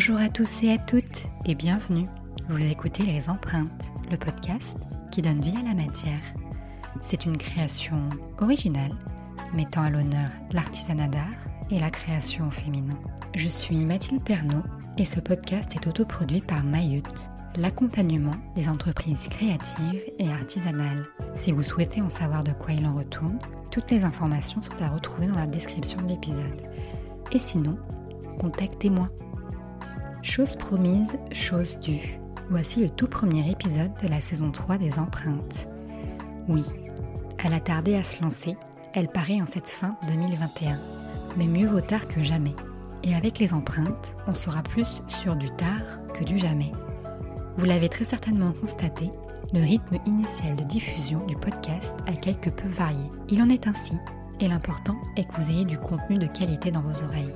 Bonjour à tous et à toutes et bienvenue. Vous écoutez Les Empreintes, le podcast qui donne vie à la matière. C'est une création originale mettant à l'honneur l'artisanat d'art et la création au féminin. Je suis Mathilde Pernaud et ce podcast est autoproduit par Mayut, l'accompagnement des entreprises créatives et artisanales. Si vous souhaitez en savoir de quoi il en retourne, toutes les informations sont à retrouver dans la description de l'épisode. Et sinon, contactez-moi. Chose promise, chose due. Voici le tout premier épisode de la saison 3 des empreintes. Oui, elle a tardé à se lancer, elle paraît en cette fin 2021. Mais mieux vaut tard que jamais. Et avec les empreintes, on sera plus sur du tard que du jamais. Vous l'avez très certainement constaté, le rythme initial de diffusion du podcast a quelque peu varié. Il en est ainsi, et l'important est que vous ayez du contenu de qualité dans vos oreilles.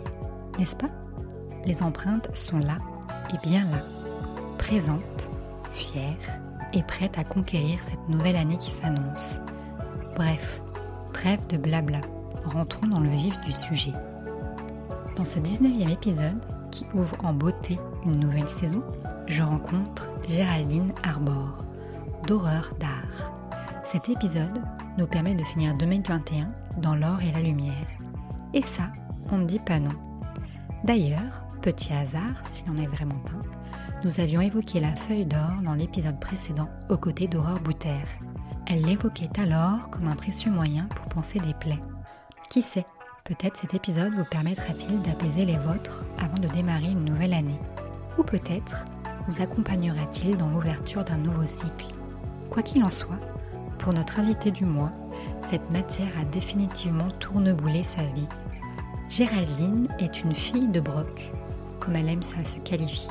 N'est-ce pas? Les empreintes sont là, et bien là, présentes, fières et prêtes à conquérir cette nouvelle année qui s'annonce. Bref, trêve de blabla, rentrons dans le vif du sujet. Dans ce 19e épisode, qui ouvre en beauté une nouvelle saison, je rencontre Géraldine Arbor, d'horreur d'art. Cet épisode nous permet de finir 2021 dans l'or et la lumière. Et ça, on ne dit pas non. D'ailleurs, petit hasard, s'il en est vraiment un, nous avions évoqué la feuille d'or dans l'épisode précédent aux côtés d'Aurore Bouter. Elle l'évoquait alors comme un précieux moyen pour penser des plaies. Qui sait, peut-être cet épisode vous permettra-t-il d'apaiser les vôtres avant de démarrer une nouvelle année. Ou peut-être vous accompagnera-t-il dans l'ouverture d'un nouveau cycle. Quoi qu'il en soit, pour notre invité du mois, cette matière a définitivement tourneboulé sa vie Géraldine est une fille de Broc, comme elle aime ça se qualifier.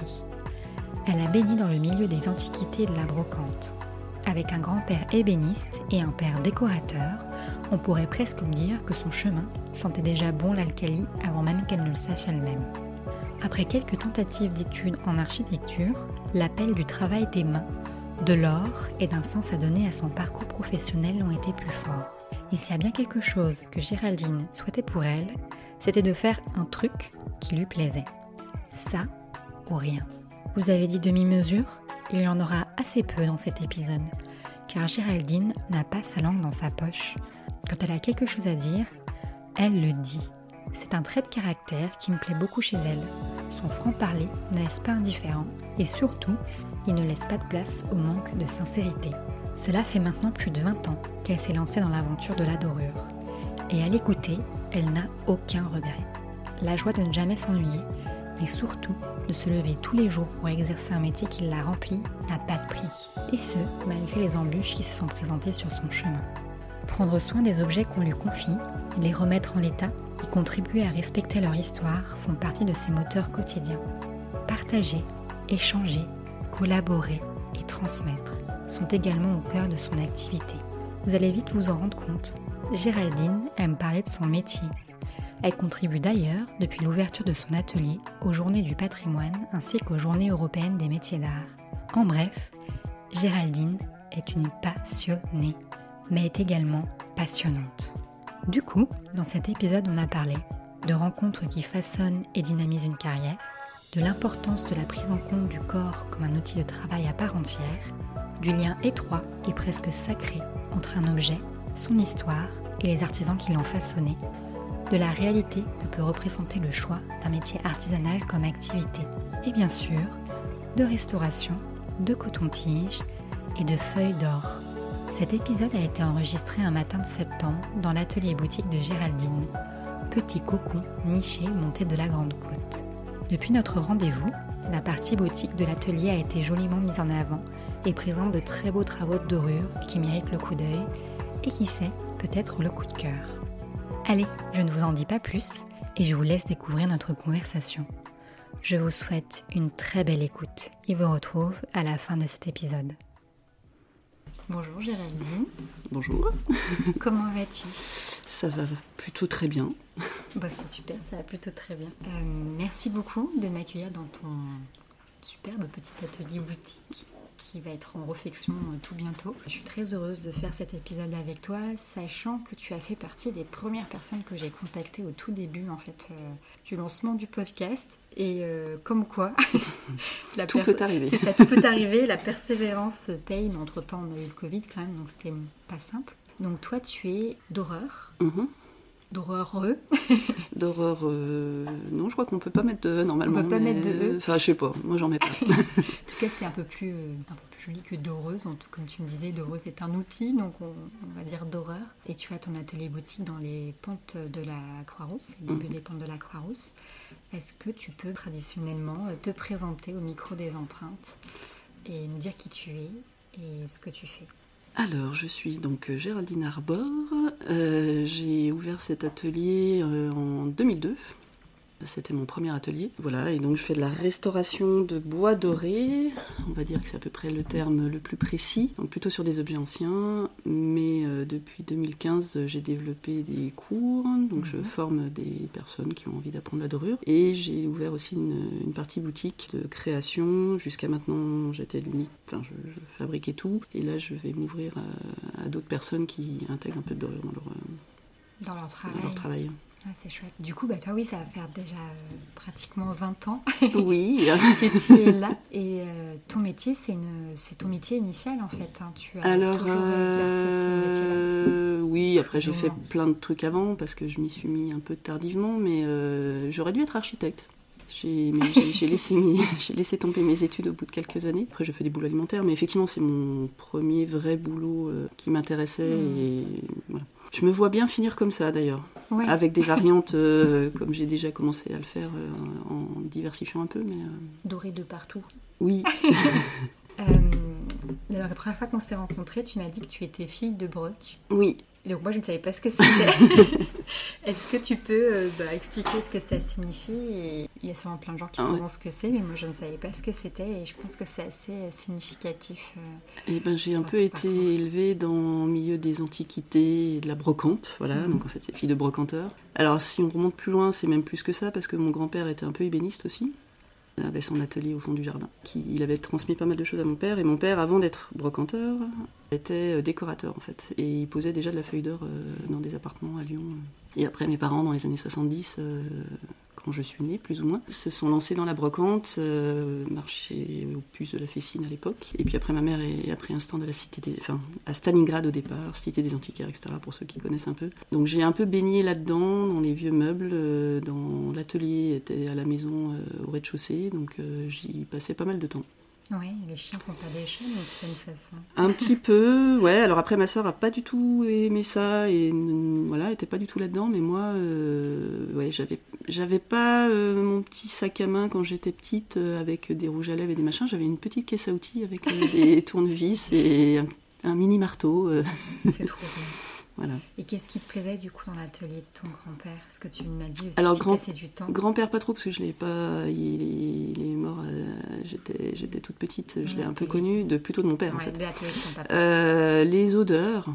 Elle a baigné dans le milieu des antiquités de la brocante. Avec un grand-père ébéniste et un père décorateur, on pourrait presque dire que son chemin sentait déjà bon l'alcali avant même qu'elle ne le sache elle-même. Après quelques tentatives d'études en architecture, l'appel du travail des mains, de l'or et d'un sens à donner à son parcours professionnel ont été plus forts. Et s'il y a bien quelque chose que Géraldine souhaitait pour elle, c'était de faire un truc qui lui plaisait. Ça ou rien. Vous avez dit demi-mesure Il y en aura assez peu dans cet épisode, car Géraldine n'a pas sa langue dans sa poche. Quand elle a quelque chose à dire, elle le dit. C'est un trait de caractère qui me plaît beaucoup chez elle. Son franc-parler ne laisse pas indifférent? Et surtout, il ne laisse pas de place au manque de sincérité. Cela fait maintenant plus de 20 ans qu'elle s'est lancée dans l'aventure de la dorure. Et à l'écouter, elle n'a aucun regret. La joie de ne jamais s'ennuyer, mais surtout de se lever tous les jours pour exercer un métier qui la remplit, n'a pas de prix. Et ce, malgré les embûches qui se sont présentées sur son chemin. Prendre soin des objets qu'on lui confie, les remettre en l'état et contribuer à respecter leur histoire font partie de ses moteurs quotidiens. Partager, échanger, collaborer et transmettre sont également au cœur de son activité. Vous allez vite vous en rendre compte, Géraldine aime parler de son métier. Elle contribue d'ailleurs, depuis l'ouverture de son atelier, aux Journées du patrimoine ainsi qu'aux Journées européennes des métiers d'art. En bref, Géraldine est une passionnée, mais est également passionnante. Du coup, dans cet épisode, on a parlé de rencontres qui façonnent et dynamisent une carrière, de l'importance de la prise en compte du corps comme un outil de travail à part entière, du lien étroit et presque sacré entre un objet son histoire et les artisans qui l'ont façonné, de la réalité que peut représenter le choix d'un métier artisanal comme activité, et bien sûr, de restauration, de coton-tige et de feuilles d'or. Cet épisode a été enregistré un matin de septembre dans l'atelier boutique de Géraldine, petit cocon niché monté de la Grande Côte. Depuis notre rendez-vous, la partie boutique de l'atelier a été joliment mise en avant et présente de très beaux travaux de dorure qui méritent le coup d'œil et qui sait, peut-être le coup de cœur. Allez, je ne vous en dis pas plus et je vous laisse découvrir notre conversation. Je vous souhaite une très belle écoute et vous retrouve à la fin de cet épisode. Bonjour Géraldine. Bonjour. Comment vas-tu? Ça va plutôt très bien. Bah, c'est super, ça va plutôt très bien. Euh, merci beaucoup de m'accueillir dans ton superbe petit atelier boutique qui va être en réflexion euh, tout bientôt. Je suis très heureuse de faire cet épisode avec toi, sachant que tu as fait partie des premières personnes que j'ai contactées au tout début en fait euh, du lancement du podcast. Et euh, comme quoi, la tout peut arriver. C'est ça, tout peut arriver. La persévérance paye, mais entre temps on a eu le Covid quand même, donc c'était pas simple. Donc toi, tu es d'horreur. Mhm. D'horreur D'horreur. Euh, non, je crois qu'on peut pas mettre de normalement. On peut pas mettre de E. Enfin, je sais pas. Moi, j'en mets pas. en tout cas, c'est un peu plus euh, un peu plus joli que d'heureuse. Comme tu me disais, d'heureuse est un outil, donc on, va dire d'horreur. Et tu as ton atelier boutique dans les pentes de la Croix-Rousse, les début mhm. des pentes de la Croix-Rousse. Est-ce que tu peux traditionnellement te présenter au micro des empreintes et nous dire qui tu es et ce que tu fais? Alors, je suis donc euh, Géraldine Arbor. Euh, j'ai ouvert cet atelier euh, en 2002 c'était mon premier atelier. Voilà, et donc je fais de la restauration de bois doré. On va dire que c'est à peu près le terme le plus précis. Donc plutôt sur des objets anciens. Mais euh, depuis 2015, j'ai développé des cours. Donc je mhm. forme des personnes qui ont envie d'apprendre la dorure. Et j'ai ouvert aussi une, partie boutique de création. Jusqu'à maintenant, j'étais l'unique. Enfin, je, fabriquais tout. Et là, je vais m'ouvrir à, d'autres personnes qui intègrent un peu de dorure dans leur, euh, dans leur travail. Dans leur travail. Ah, c'est chouette. Du coup, bah, toi, oui, ça va faire déjà euh, pratiquement 20 ans oui. que tu es là. Et euh, ton métier, c'est, c'est ton métier initial, en fait. Hein. Tu as Alors, toujours exercé ce métier-là euh, Oui, après, j'ai fait plein de trucs avant parce que je m'y suis mis un peu tardivement, mais j'aurais dû être architecte. J'ai, j'ai, laissé j'ai laissé tomber mes études au bout de quelques années. Après, j'ai fait des boulots alimentaires, mais effectivement, c'est mon premier vrai boulot qui m'intéressait. Mmh. Et voilà. Je me vois bien finir comme ça d'ailleurs, avec des variantes euh, comme j'ai déjà commencé à le faire euh, en diversifiant un peu. Mais, euh, Doré de partout. Oui. la première fois qu'on s'est rencontrés, tu m'as dit que tu étais fille de Broc. Oui. Donc moi je ne savais pas ce que c'était. Est-ce que tu peux euh, bah, expliquer ce que ça signifie? Il y a sûrement plein de gens qui ah savent ce que c'est, mais moi je ne savais pas ce que c'était et je pense que c'est assez euh, significatif. Euh, eh ben j'ai un peu été élevée dans le milieu des antiquités et de la brocante, voilà. Mhm. Donc en fait c'est fille de brocanteur. Alors si on remonte plus loin, c'est même plus que ça parce que mon grand-père était un peu ébéniste aussi avait son atelier au fond du jardin. Il avait transmis pas mal de choses à mon père, et mon père, avant d'être brocanteur, était euh, décorateur en fait. Et il posait déjà de la feuille d'or euh, dans des appartements à Lyon. Et après, mes parents, dans les années 70, quand je suis née, plus ou moins, se sont lancés dans la brocante, euh, marché au puce de la Fessine à l'époque. Et puis après, ma mère a pris un stand à la cité enfin, à Stalingrad au départ, cité des antiquaires, etc., pour ceux qui connaissent un peu. Donc j'ai un peu baigné là-dedans, dans les vieux meubles, euh, dans l'atelier était à la maison euh, au rez-de-chaussée, donc j'y passais pas mal de temps. Oui, les chiens font pas des chaînes d'une certaine façon. Un petit peu, ouais. Alors après, ma soeur a pas du tout aimé ça et voilà, était pas du tout là-dedans. Mais moi, euh, ouais, j'avais, j'avais pas euh, mon petit sac à main quand j'étais petite euh, avec des rouges à lèvres et des machins. J'avais une petite caisse à outils avec des tournevis et un, un mini marteau. C'est trop bien. Et qu'est-ce qui te plaisait du coup dans l'atelier de ton grand-père? Ce que tu m'as dit aussi, Alors, grand, du temps. Grand-père pas trop parce que je l'ai pas. Il, est mort. Euh, j'étais, j'étais toute petite. Je l'ai un peu connu de plutôt de mon père en fait. Euh, les odeurs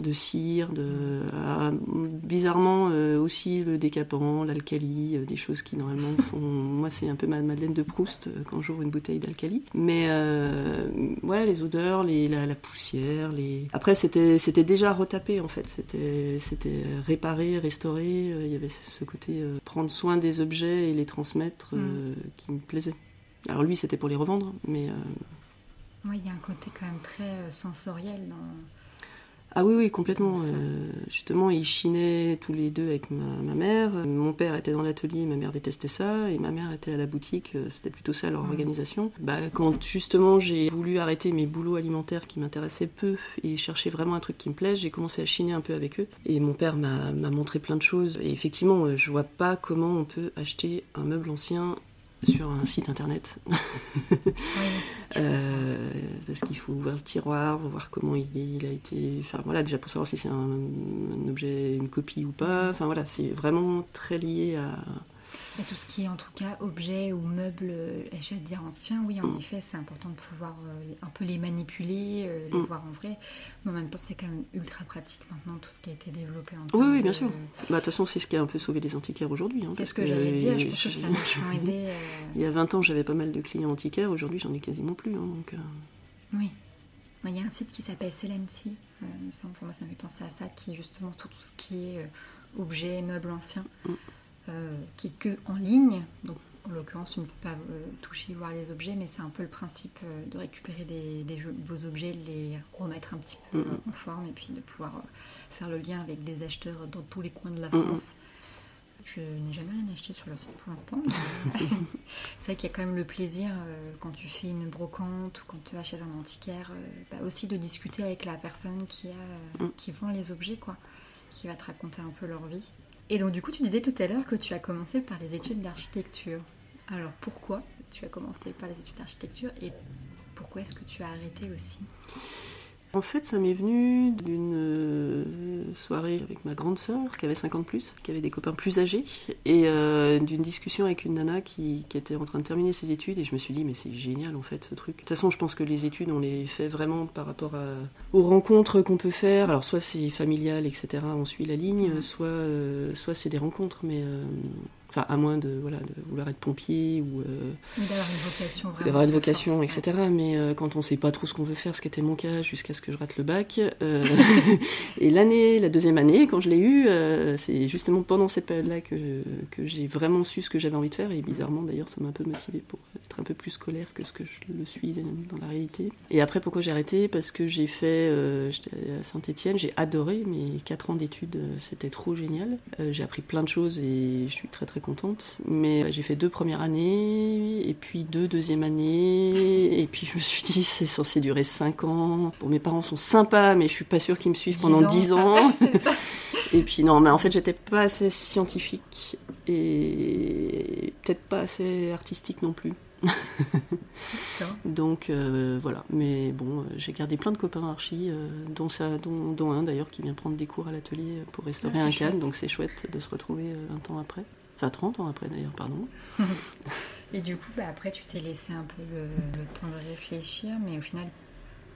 de cire, de ah, bizarrement euh, aussi le décapant, l'alcali, euh, des choses qui normalement font. moi, c'est un peu ma Madeleine de Proust euh, quand j'ouvre une bouteille d'alcali. Mais ouais, les odeurs, les, la, poussière, les. Après, c'était c'était déjà retapé en fait. C'était c'était réparé, restauré. Il y avait ce côté prendre soin des objets et les transmettre mm. qui me plaisait. Alors lui, c'était pour les revendre, mais. Oui, il y a un côté quand même très sensoriel dans ah oui, oui, complètement. Euh, justement, ils chinaient tous les deux avec ma, mère. Mon père était dans l'atelier, ma mère détestait ça, et ma mère était à la boutique. Euh, c'était plutôt ça leur organisation. Bah, quand justement j'ai voulu arrêter mes boulots alimentaires qui m'intéressaient peu et chercher vraiment un truc qui me plaise, j'ai commencé à chiner un peu avec eux. Et mon père m'a montré plein de choses. Et effectivement, euh, je vois pas comment on peut acheter un meuble ancien sur un site internet. Euh, parce qu'il faut ouvrir le tiroir, voir comment il, a été. Enfin voilà, déjà pour savoir si c'est un, objet, une copie ou pas. Enfin voilà, c'est vraiment très lié à, et tout ce qui est en tout cas objet ou meuble, j'allais dire ancien, oui, en mm. effet, c'est important de pouvoir euh, un peu les manipuler, euh, les mm. voir en vrai. Mais en même temps, c'est quand même ultra pratique maintenant, tout ce qui a été développé en Oui, oui, bien sûr. Bah, de toute façon, c'est ce qui a un peu sauvé les antiquaires aujourd'hui. Hein, c'est ce que, j'allais dire, je pense que ça a vachement aidé. Il y a 20 ans, j'avais pas mal de clients antiquaires, aujourd'hui, j'en ai quasiment plus. Hein, donc, Oui. Il y a un site qui s'appelle Selency, euh, pour moi ça me fait penser à ça, qui est justement sur tout ce qui est euh, objets, meubles anciens, Mm. Euh, qui est que en ligne. Donc en l'occurrence, tu ne peux pas euh, toucher, voir les objets, mais c'est un peu le principe euh, de récupérer des, des jeux- beaux objets, de les remettre un petit peu Mm. euh, en forme et puis de pouvoir faire le lien avec des acheteurs dans tous les coins de la Mm. France. Je n'ai jamais rien acheté sur le site pour l'instant. c'est vrai qu'il y a quand même le plaisir euh, quand tu fais une brocante ou quand tu vas chez un antiquaire, euh, bah, aussi de discuter avec la personne qui, a, euh, Mm. qui vend les objets, quoi, qui va te raconter un peu leur vie. Et donc du coup, tu disais tout à l'heure que tu as commencé par les études d'architecture. Alors pourquoi tu as commencé par les études d'architecture et pourquoi est-ce que tu as arrêté aussi? En fait, ça m'est venu d'une euh, soirée avec ma grande sœur qui avait 50 plus, qui avait des copains plus âgés, et euh, d'une discussion avec une nana qui, qui était en train de terminer ses études, et je me suis dit, mais c'est génial en fait ce truc. De toute façon, je pense que les études, on les fait vraiment par rapport à- aux rencontres qu'on peut faire. Alors, soit c'est familial, etc., on suit la ligne, soit, euh, soit c'est des rencontres, mais. euh, Enfin, à moins de, voilà, de vouloir être pompier ou euh, D'avoir une vocation vraiment. d'avoir une très vocation, forte, etc. Mais euh, quand on sait pas trop ce qu'on veut faire, ce qui était mon cas jusqu'à ce que je rate le bac. euh, et l'année, la deuxième année, quand je l'ai eu, c'est justement pendant cette période-là que, j'ai vraiment su ce que j'avais envie de faire. Et bizarrement, d'ailleurs, ça m'a un peu motivé pour être un peu plus scolaire que ce que je le suis dans la réalité. Et après, pourquoi j'ai arrêté? Parce que j'ai fait, j'étais à Saint-Étienne, j'ai adoré mes quatre ans d'études, c'était trop génial. J'ai appris plein de choses et je suis très très contente. Mais euh, j'ai fait deux premières années, et puis deux deuxième années, et puis je me suis dit, c'est censé durer cinq ans. Bon, mes parents sont sympas, mais je suis pas sûre qu'ils me suivent pendant dix ans. C'est ça. Et puis non, mais en fait, j'étais pas assez scientifique et peut-être pas assez artistique non plus. Donc euh, voilà, mais bon, euh, j'ai gardé plein de copains archi, euh, dont, ça, dont, dont un d'ailleurs qui vient prendre des cours à l'atelier pour restaurer Ah, un chouette. donc c'est chouette de se retrouver 20 ans après. Enfin 30 ans après d'ailleurs, pardon. Et du coup, bah, après, tu t'es laissé un peu le, le temps de réfléchir, mais au final,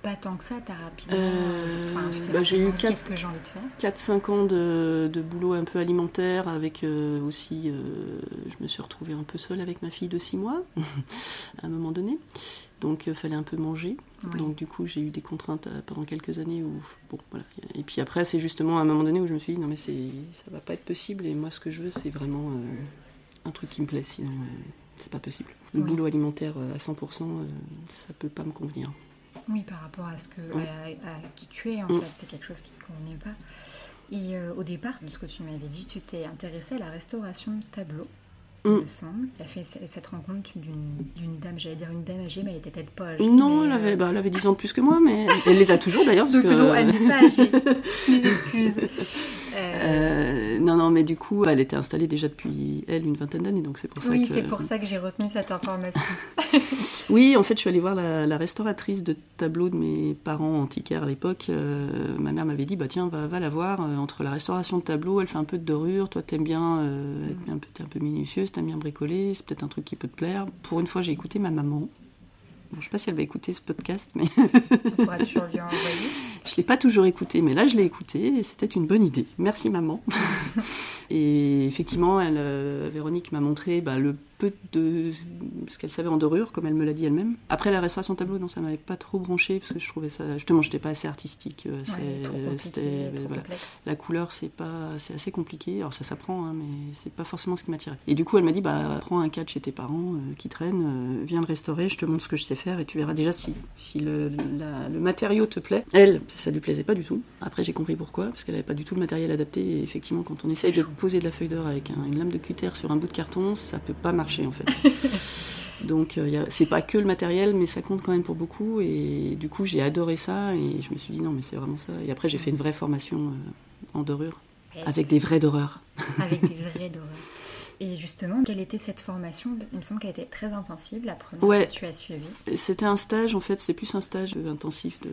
pas tant que ça, t'as rapidement. Euh, enfin, bah, j'ai eu rapidement dit, quatre- Qu'est-ce que j'ai envie de faire 4-5 ans de, de boulot un peu alimentaire avec euh, aussi, euh, je me suis retrouvée un peu seule avec ma fille de 6 mois à un moment donné. Donc il fallait un peu manger. Oui. Donc du coup j'ai eu des contraintes pendant quelques années où bon voilà. Et puis après c'est justement à un moment donné où je me suis dit non mais c'est ça va pas être possible et moi ce que je veux c'est vraiment un truc qui me plaît sinon c'est pas possible. Le Oui. boulot alimentaire à 100% euh, ça peut pas me convenir. Oui, par rapport à, ce que, à, à qui tu es, en fait, c'est quelque chose qui ne convenait pas. Et euh, au départ, de ce que tu m'avais dit, tu t'es intéressée à la restauration de tableaux, il Mm. me semble. Tu as fait ce- cette rencontre d'une dame, j'allais dire une dame âgée, mais elle était peut-être pas âgée. Non, elle avait, euh, bah, elle avait 10 ans de plus que moi, mais elle les a toujours d'ailleurs. parce Donc que- non, elle n'est pas âgée. Mes excuses. Euh, non, non, mais du coup, elle était installée déjà depuis, elle, une vingtaine d'années, donc c'est pour ça oui, que... c'est pour ça que j'ai retenu cette information. Oui, en fait, je suis allée voir la, la restauratrice de tableaux de mes parents antiquaires à l'époque. Euh, ma mère m'avait dit, bah tiens, va, va la voir. euh, entre la restauration de tableaux, elle fait un peu de dorure. Toi, t'aimes bien, être un peu, t'es un peu minutieuse, t'aimes bien bricoler. C'est peut-être un truc qui peut te plaire. Pour une fois, j'ai écouté ma maman. Bon, je sais pas si elle va écouter ce podcast, mais tu pourras toujours lui envoyer. Je l'ai pas toujours écouté. Mais là, je l'ai écouté et c'était une bonne idée. Merci maman. et effectivement, elle, euh, Véronique m'a montré bah, le peu de ce qu'elle savait en dorure, comme elle me l'a dit elle-même. Après la restauration tableau, non, ça m'avait pas trop branché parce que je trouvais ça justement, j'étais pas assez artistique. euh, c'est- Ouais, trop compliqué, c'était- trop voilà. complexe. La couleur, c'est pas, c'est assez compliqué. Alors ça s'apprend, hein, mais c'est pas forcément ce qui m'attirait. Et du coup, elle m'a dit, bah prends un cadre chez tes parents euh, qui traînent, euh, viens le restaurer, je te montre ce que je sais faire et tu verras déjà si, si le, la- le matériau te plaît. Elle, ça lui plaisait pas du tout. Après, j'ai compris pourquoi, parce qu'elle avait pas du tout le matériel adapté. Et effectivement, quand on essaye de poser de la feuille d'or avec un- une lame de cutter sur un bout de carton, ça peut pas marcher en fait. Donc euh, c'est pas que le matériel, mais ça compte quand même pour beaucoup. Et du coup, j'ai adoré ça et je me suis dit non, mais c'est vraiment ça. Et après, j'ai fait une vraie formation euh, en dorure avec des vraies doreurs. Avec des vrais doreurs. Et justement, quelle était cette formation? Il me semble qu'elle était très intensive, la première Ouais. que tu as suivie. C'était un stage, en fait, c'est plus un stage intensif de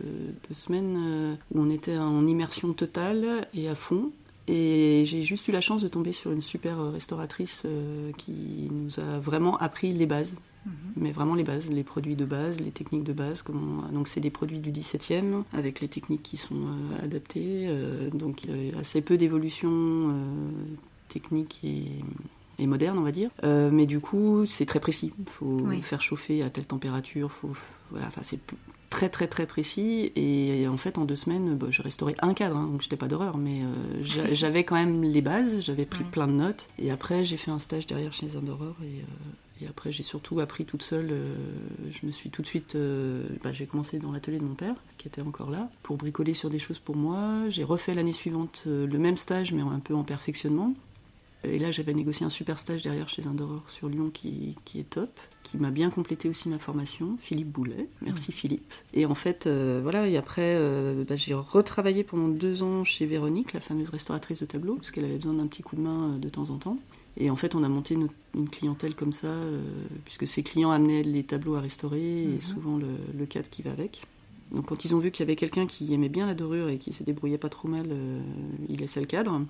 deux semaines euh, où on était en immersion totale et à fond. Et j'ai juste eu la chance de tomber sur une super restauratrice euh, qui nous a vraiment appris les bases. Mhm. Mais vraiment les bases, les produits de base, les techniques de base. Comment... Donc c'est des produits du 17e avec les techniques qui sont euh, adaptées. euh, donc euh, assez peu d'évolution euh, technique et, et moderne, on va dire. Euh, mais du coup, c'est très précis. Il faut Oui. faire chauffer à telle température. Faut, voilà, enfin, c'est très très très précis. Et, en fait, en deux semaines, bah, je restaurais un cadre, hein, donc j'étais pas d'horreur, mais j'avais quand même les bases, j'avais pris plein de notes. Et après, j'ai fait un stage derrière chez les Indoreurs et et après, j'ai surtout appris toute seule. Euh, je me suis tout de suite. Euh, bah, j'ai commencé dans l'atelier de mon père, qui était encore là, pour bricoler sur des choses pour moi. J'ai refait l'année suivante euh, le même stage, mais un peu en perfectionnement. Et là, j'avais négocié un super stage derrière chez Indoror sur Lyon qui, qui est top, qui m'a bien complété aussi ma formation, Philippe Boulet. Merci Philippe. Et en fait, voilà, et après, bah, j'ai retravaillé pendant deux ans chez Véronique, la fameuse restauratrice de tableaux, parce qu'elle avait besoin d'un petit coup de main de temps en temps. Et en fait, on a monté une, clientèle comme ça, euh, puisque ces clients amenaient les tableaux à restaurer et mhm. souvent le, cadre qui va avec. Donc quand ils ont vu qu'il y avait quelqu'un qui aimait bien la dorure et qui se débrouillait pas trop mal, euh, il laissait le cadre.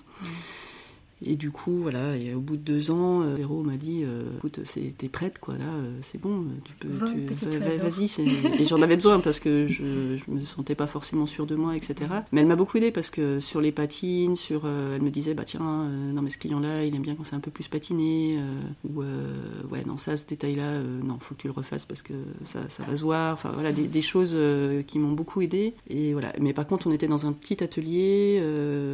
Et du coup, voilà, et au bout de deux ans, euh, Véro m'a dit euh, écoute, t'es prête, quoi, là, euh, c'est bon, tu peux. Vas-y, et j'en avais besoin parce que je, je me sentais pas forcément sûre de moi, etc. Mais elle m'a beaucoup aidé parce que sur les patines, sur, elle me disait bah tiens, non, mais ce client-là, il aime bien quand c'est un peu plus patiné, ou ouais, non, ça, ce détail-là, non, faut que tu le refasses parce que ça, ça va se voir. Enfin, voilà, des, des choses qui m'ont beaucoup aidé. Et voilà. Mais par contre, on était dans un petit atelier.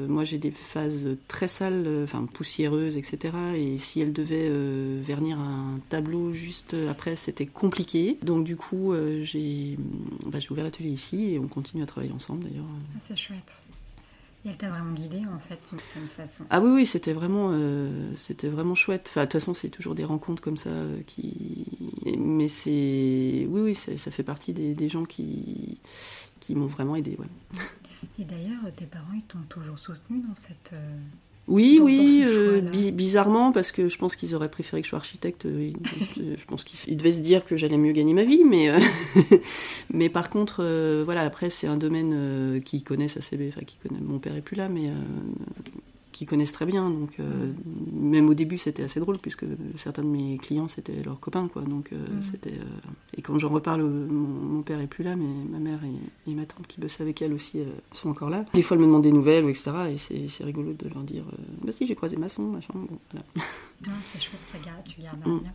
moi, j'ai des phases très sales poussiéreuse, etc. Et si elle devait euh, vernir un tableau juste après, c'était compliqué. Donc du coup, euh, bah, j'ai ouvert l'atelier ici et on continue à travailler ensemble d'ailleurs. Ah, c'est chouette. Et elle t'a vraiment guidée en fait d'une certaine façon. Ah oui oui c'était vraiment euh, c'était vraiment chouette. Enfin de toute façon c'est toujours des rencontres comme ça qui mais c'est oui oui ça, fait partie des, gens qui qui m'ont vraiment aidé ouais. Et d'ailleurs tes parents ils t'ont toujours soutenu dans cette oui, oui, euh, bizarrement, parce que je pense qu'ils auraient préféré que je sois architecte. Euh, je pense qu'ils devaient se dire que j'allais mieux gagner ma vie, mais, euh, mais par contre, voilà, après, c'est un domaine qu'ils connaissent assez bien. Enfin, qui connaît, mon père est plus là, mais qui connaissent très bien. Donc, euh, même au début, c'était assez drôle, puisque certains de mes clients, c'était leurs copains. Quoi. Donc, euh, mhm. c'était, euh, Et quand j'en reparle, mon, père est plus là, mais ma mère et, ma tante qui bossaient avec elle aussi sont encore là. Des fois, elle me demande des nouvelles, ou etc. Et c'est, rigolo de leur dire Bah, si, j'ai croisé maçon, machin. Bon, voilà. c'est chouette, ça garde, tu gardes un mm. lien.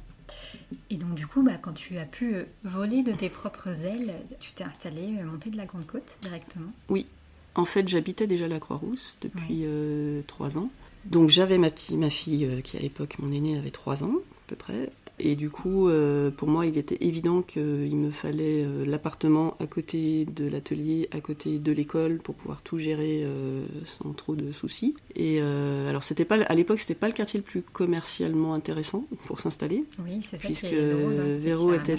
Et donc du coup, bah, quand tu as pu voler de tes propres ailes, tu t'es installé, monté de la Grande Côte directement? Oui, en fait, j'habitais déjà la Croix-Rousse depuis euh, trois ans. Donc j'avais ma, ma fille, euh, qui à l'époque, mon aîné, avait trois ans à peu près. Et du coup, euh, pour moi, il était évident qu'il me fallait euh, l'appartement à côté de l'atelier, à côté de l'école, pour pouvoir tout gérer euh, sans trop de soucis. Et alors, c'était pas à l'époque, c'était pas le quartier le plus commercialement intéressant pour s'installer. Oui, c'est ça puisque qui est drôle, hein, Véro était,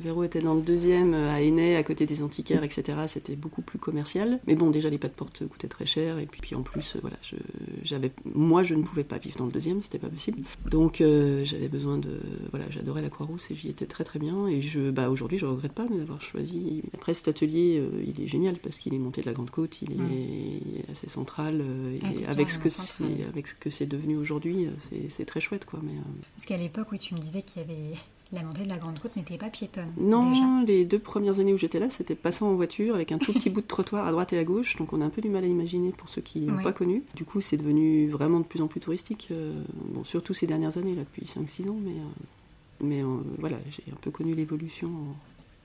Véro était dans le deuxième à Aînay, à côté des antiquaires, etc. C'était beaucoup plus commercial. Mais bon, déjà les pas de porte coûtaient très cher, et puis, puis en plus, voilà, j'avais, moi, je ne pouvais pas vivre dans le deuxième, c'était pas possible. Donc, j'avais besoin de voilà, j'adorais la Croix-Rousse et j'y étais très très bien. Et je, bah, aujourd'hui, je ne regrette pas d'avoir choisi. Après, cet atelier, euh, il est génial parce qu'il est monté de la Grande Côte, il est, assez central. Euh, et avec ce, que c'est, avec ce que c'est devenu aujourd'hui, euh, c'est, très chouette. Quoi, mais, Parce qu'à l'époque, oui, tu me disais qu'il y avait la montée de la Grande Côte n'était pas piétonne. Non, les deux premières années où j'étais là, c'était passant en voiture avec un tout petit bout de trottoir à droite et à gauche, donc on a un peu du mal à imaginer pour ceux qui n'ont pas connu. Du coup, c'est devenu vraiment de plus en plus touristique, bon, surtout ces dernières années, là, depuis 5-6 ans, mais mais euh, voilà, j'ai un peu connu l'évolution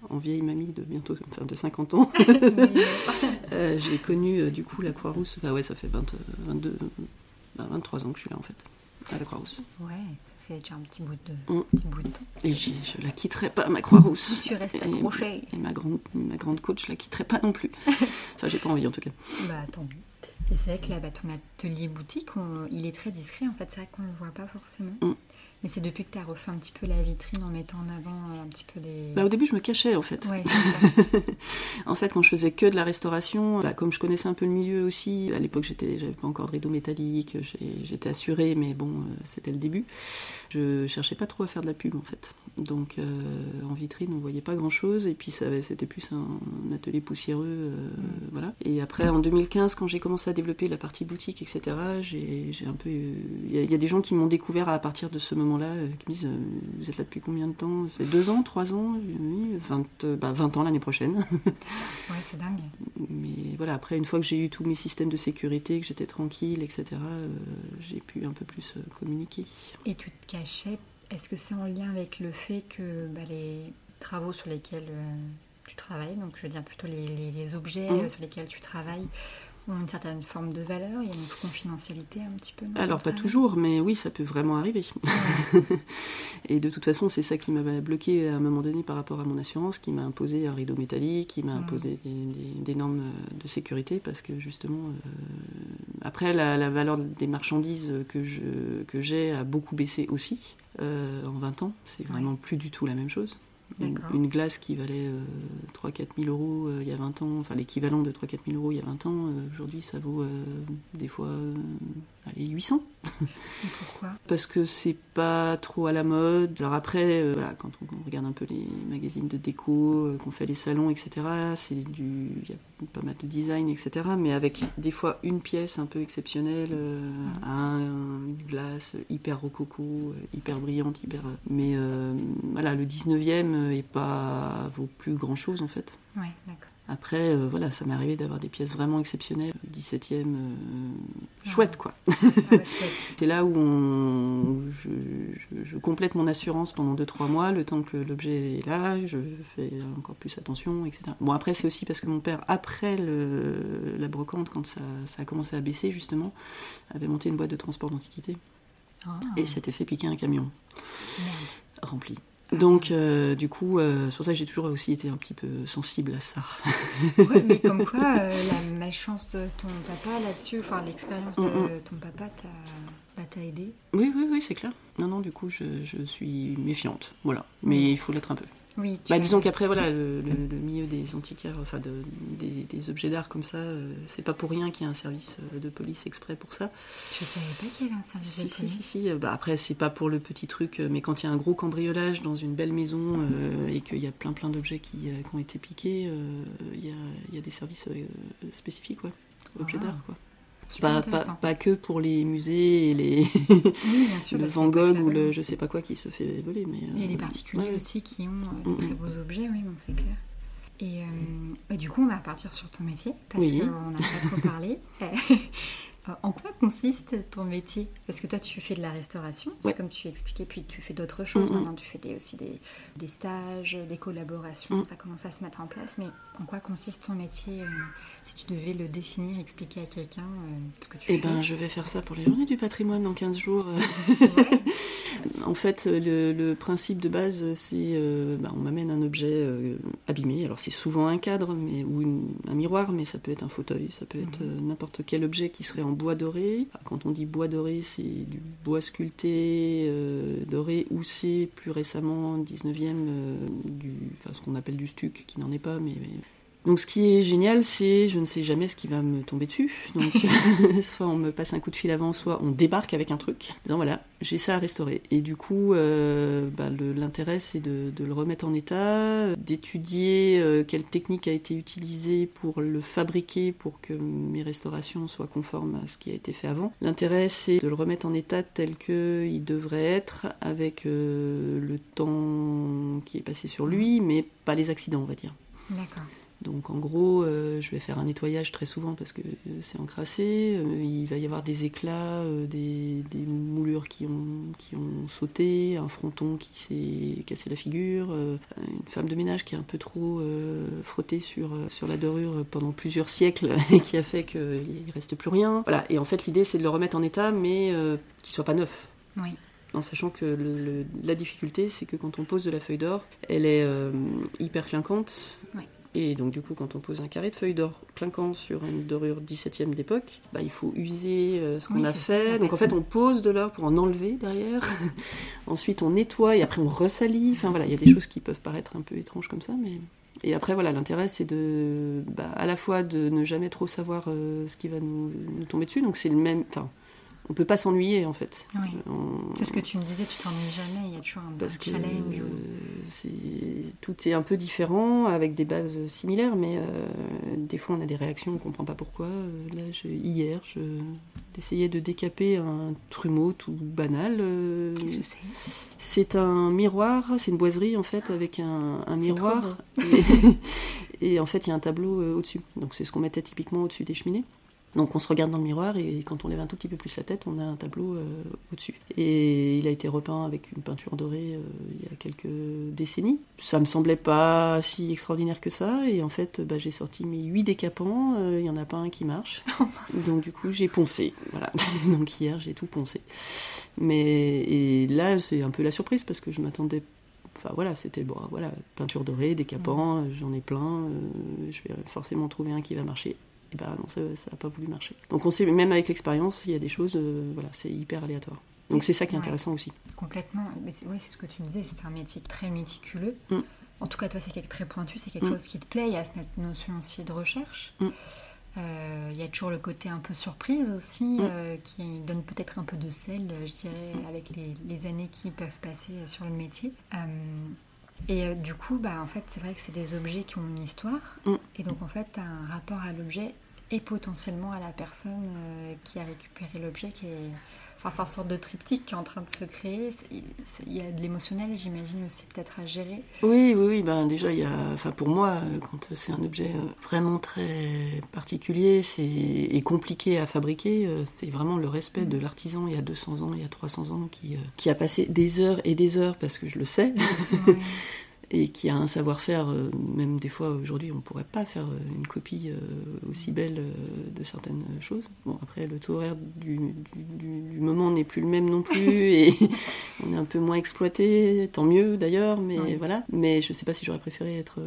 en, vieille mamie de bientôt, enfin de 50 ans. Euh, j'ai connu euh, du coup la Croix-Rousse, enfin ouais, ça fait 20, 22, 23 ans que je suis là en fait, à la Croix-Rousse. Ouais, ça fait déjà un petit bout de, mm. petit bout de temps. Et je la quitterai pas, ma Croix-Rousse. tu restes accroché. Et, ma, grande, ma grande côte, je la quitterai pas non plus. enfin, j'ai pas envie en tout cas. Bah, tant mieux. Et c'est vrai que là, bah, ton atelier boutique, il est très discret en fait, c'est vrai qu'on le voit pas forcément. Mm. Mais c'est depuis que tu as refait un petit peu la vitrine en mettant en avant euh, un petit peu des... Bah, au début, je me cachais en fait. en fait, quand je faisais que de la restauration, bah, comme je connaissais un peu le milieu aussi, à l'époque, j'étais, j'avais pas encore de rideau métallique, j'étais assurée, mais bon, euh, c'était le début. Je cherchais pas trop à faire de la pub en fait. Donc euh, en vitrine, on voyait pas grand chose, et puis c'était plus un, atelier poussiéreux. Mm. Voilà. Et après, en 2015, quand j'ai commencé à développer la partie boutique, etc., j'ai, un peu. Il y, y, a des gens qui m'ont découvert à partir de ce moment là euh, qui me disent euh, Vous êtes là depuis combien de temps? Ça fait deux ans, trois ans Oui, 20, euh, bah, ans l'année prochaine. ouais, c'est dingue. Mais voilà, après, une fois que j'ai eu tous mes systèmes de sécurité, que j'étais tranquille, etc., j'ai pu un peu plus communiquer. Et tu te cachais Est-ce que c'est en lien avec le fait que bah, les travaux sur lesquels tu travailles, donc je veux dire plutôt les, les- les objets euh, sur lesquels tu travailles ont une certaine forme de valeur, il y a une confidentialité un petit peu. Alors pas toujours, mais oui, ça peut vraiment arriver. et de toute façon, c'est ça qui m'avait bloqué à un moment donné par rapport à mon assurance, qui m'a imposé un rideau métallique, qui m'a Mm. imposé des, des- des normes euh, de sécurité, parce que justement, euh, après, la, la valeur des marchandises que je- que j'ai a beaucoup baissé aussi euh, en 20 ans. C'est vraiment plus du tout la même chose. Une, glace qui valait 3-4 000 euros euh, il y a 20 ans, enfin l'équivalent de 3-4 000 euros il y a 20 ans, euh, aujourd'hui ça vaut euh, des fois allez, 800 Et pourquoi? Parce que c'est pas trop à la mode. Alors après, euh, voilà, quand on, on regarde un peu les magazines de déco, euh, qu'on fait les salons, etc., c'est du, il y a pas mal de design, etc., mais avec des fois une pièce un peu exceptionnelle, euh, un- une glace hyper rococo, hyper brillante, hyper. Mais voilà, le 19e est pas vaut plus grand chose en fait. Ouais, d'accord. Après, euh, voilà, ça m'est arrivé d'avoir des pièces vraiment exceptionnelles. Le 17e, euh, chouette quoi. Ah c'est- là où on, je, je- je complète mon assurance pendant 2-3 mois, le temps que l'objet est là, je fais encore plus attention, etc. Bon, après, c'est aussi parce que mon père, après le- la brocante, quand ça, ça a commencé à baisser, justement, avait monté une boîte de transport d'antiquité Ah, et s'était fait piquer un camion merde. rempli. Donc, euh, du coup, euh, c'est pour ça que j'ai toujours aussi été un petit peu sensible à ça. Ouais, mais comme quoi, euh, la malchance de ton papa là-dessus, enfin l'expérience de Mm, ton papa t'a bah, aidé. Oui, oui, oui, c'est clair. Non, non, du coup, je, je suis méfiante. Voilà. Mais il faut l'être un peu. Oui, Bah, disons qu'après, voilà, le, le- le milieu des antiquaires, enfin de, des, des objets d'art comme ça, euh, c'est pas pour rien qu'il y a un service euh, de police exprès pour ça. Je savais pas qu'il y avait un service Si, de si, police. si, si. euh, Bah, après, c'est pas pour le petit truc, mais quand il y a un gros cambriolage dans une belle maison euh, et qu'il y a plein plein d'objets qui, qui ont été piqués, euh, il y, a, y a des services spécifiques, ouais, objets Ah. d'art, quoi. Pas, pas, que pour les musées et les Oui, bien sûr. le Van Gogh ou le je sais pas quoi qui se fait voler, mais. Il y a euh, des particuliers ouais. aussi qui ont euh, Mm, des très mm. beaux objets, oui, bon, c'est clair. Et euh, bah, du coup, on va partir sur ton métier, parce Oui. qu'on n'a pas trop parlé. Euh, en quoi consiste ton métier? Parce que toi, tu fais de la restauration, Ouais. comme tu expliquais, puis tu fais d'autres choses. Mm. Maintenant, tu fais des- aussi des, des stages, des collaborations, Mm. ça commence à se mettre en place. Mais en quoi consiste ton métier euh, Si tu devais le définir, expliquer à quelqu'un euh, ce que tu Eh fais ben, je vais faire ça pour les journées du patrimoine dans 15 jours. Ouais. en fait, le, le principe de base, c'est euh, bah, on m'amène un objet euh, abîmé. Alors, c'est souvent un cadre mais, ou une- un miroir, mais ça peut être un fauteuil, ça peut être Mhm. n'importe quel objet qui serait en bois doré. Enfin, Quand on dit bois doré, c'est du bois sculpté doré, ou c'est plus récemment, 19e, euh, du, enfin, ce qu'on appelle du stuc, qui n'en est pas, mais. mais- donc ce qui est génial, c'est je ne sais jamais ce qui va me tomber dessus. Donc soit on me passe un coup de fil avant, soit on débarque avec un truc. En disant voilà, j'ai ça à restaurer. Et du coup, euh, bah, l'intérêt c'est de, de le remettre en état, d'étudier euh, quelle technique a été utilisée pour le fabriquer pour que mes restaurations soient conformes à ce qui a été fait avant. L'intérêt c'est de le remettre en état tel qu'il devrait être avec euh, le temps qui est passé sur lui, mais pas les accidents on va dire. D'accord. Donc en gros, euh, je vais faire un nettoyage très souvent parce que euh, c'est encrassé. Euh, il va y avoir des éclats, euh, des, des moulures qui ont, qui ont sauté, un fronton qui s'est cassé la figure, une femme de ménage qui est un peu trop frottée sur, sur la dorure pendant plusieurs siècles et qui a fait qu'il reste plus rien. Voilà. Et en fait, l'idée c'est de le remettre en état, mais qu'il soit pas neuf. Oui. En sachant que le- la difficulté, c'est que quand on pose de la feuille d'or, elle est euh, hyper clinquante. Ouais. Et donc, du coup, quand on pose un carré de feuille d'or clinquant sur une dorure 17e d'époque, bah, il faut user euh, ce qu'on Oui, a ça, fait. donc, en fait, on pose de l'or pour en enlever derrière. Ensuite, on nettoie et après, on ressalit. Enfin, voilà, il y a des choses qui peuvent paraître un peu étranges comme ça, mais. Et après, voilà, l'intérêt, c'est de, bah, à la fois de ne jamais trop savoir euh, ce qui va nous, nous tomber dessus. Donc, c'est le même. Enfin, on peut pas s'ennuyer, en fait. Oui. On- C'est ce que tu me disais, tu t'ennuies jamais, il y a toujours un, parce un que challenge. euh, tout est un peu différent avec des bases similaires, mais euh, des fois on a des réactions, on comprend pas pourquoi. Euh, Là, je- hier, je essayais de décaper un trumeau tout banal. euh, Qu'est-ce que c'est? c'est un miroir, c'est une boiserie en fait avec un, miroir et, et en fait il y a un tableau euh, au-dessus. Donc c'est ce qu'on mettait typiquement au-dessus des cheminées. Donc on se regarde dans le miroir et quand on lève un tout petit peu plus la tête, on a un tableau euh, au-dessus. Et il a été repeint avec une peinture dorée euh, il y a quelques décennies. Ça me semblait pas si extraordinaire que ça et en fait bah, j'ai sorti mes huit décapants, euh, il y en a pas un qui marche. Donc du coup j'ai poncé. Voilà. Donc hier j'ai tout poncé. Mais et là c'est un peu la surprise parce que je m'attendais Enfin voilà, c'était bon, voilà, peinture dorée, décapant, j'en ai plein, je vais forcément trouver un qui va marcher et bah non, ça n'a pas voulu marcher. Donc on sait, même avec l'expérience, il y a des choses, euh, voilà, c'est hyper aléatoire. Donc c'est ça qui est intéressant aussi. Complètement. Oui, c'est ce que tu me disais, c'est un métier très méticuleux. Mm. En tout cas, toi, c'est quelque très pointu, c'est quelque mm. chose qui te plaît. Il y a cette notion aussi de recherche. Mm. Euh, il y a toujours le côté un peu surprise aussi, euh, qui donne peut-être un peu de sel, je dirais, avec les, les, années qui peuvent passer sur le métier. Et du coup, bah, en fait, c'est vrai que c'est des objets qui ont une histoire. Et donc, en fait, tu as un rapport à l'objet et potentiellement à la personne euh, qui a récupéré l'objet qui est enfin c'est une sorte de triptyque qui est en train de se créer. Il y a de l'émotionnel j'imagine aussi peut-être à gérer. Oui oui oui ben déjà il y a enfin pour moi quand c'est un objet euh, vraiment très particulier c'est et compliqué à fabriquer euh, c'est vraiment le respect de mm. l'artisan. Il y a 200 ans il y a 300 ans qui qui a passé des heures et des heures parce que je le sais et qui a un savoir-faire, euh, même des fois aujourd'hui on ne pourrait pas faire euh, une copie euh, aussi belle de certaines choses. Bon après le taux horaire du, moment n'est plus le même non plus et on est un peu moins exploité, tant mieux d'ailleurs, mais voilà. Mais je ne sais pas si j'aurais préféré être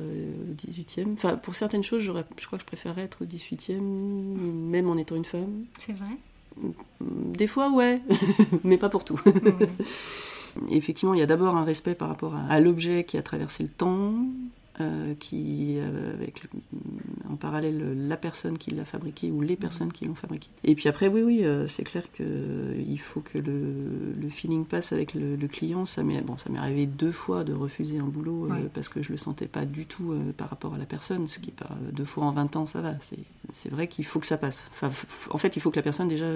18e. Enfin pour certaines choses je crois que je préférerais être 18e même en étant une femme. C'est vrai? Des fois ouais, mais pas pour tout effectivement, il y a d'abord un respect par rapport à, l'objet qui a traversé le temps, euh, qui, euh, avec en parallèle la personne qui l'a fabriqué ou les personnes qui l'ont fabriqué. Et puis après, oui, oui, euh, c'est clair qu'il faut que le, feeling passe avec le, client. Ça m'est bon, ça m'est arrivé deux fois de refuser un boulot parce que je le sentais pas du tout par rapport à la personne, ce qui est pas deux fois en 20 ans, ça va. C'est vrai qu'il faut que ça passe. Enfin, en fait, il faut que la personne déjà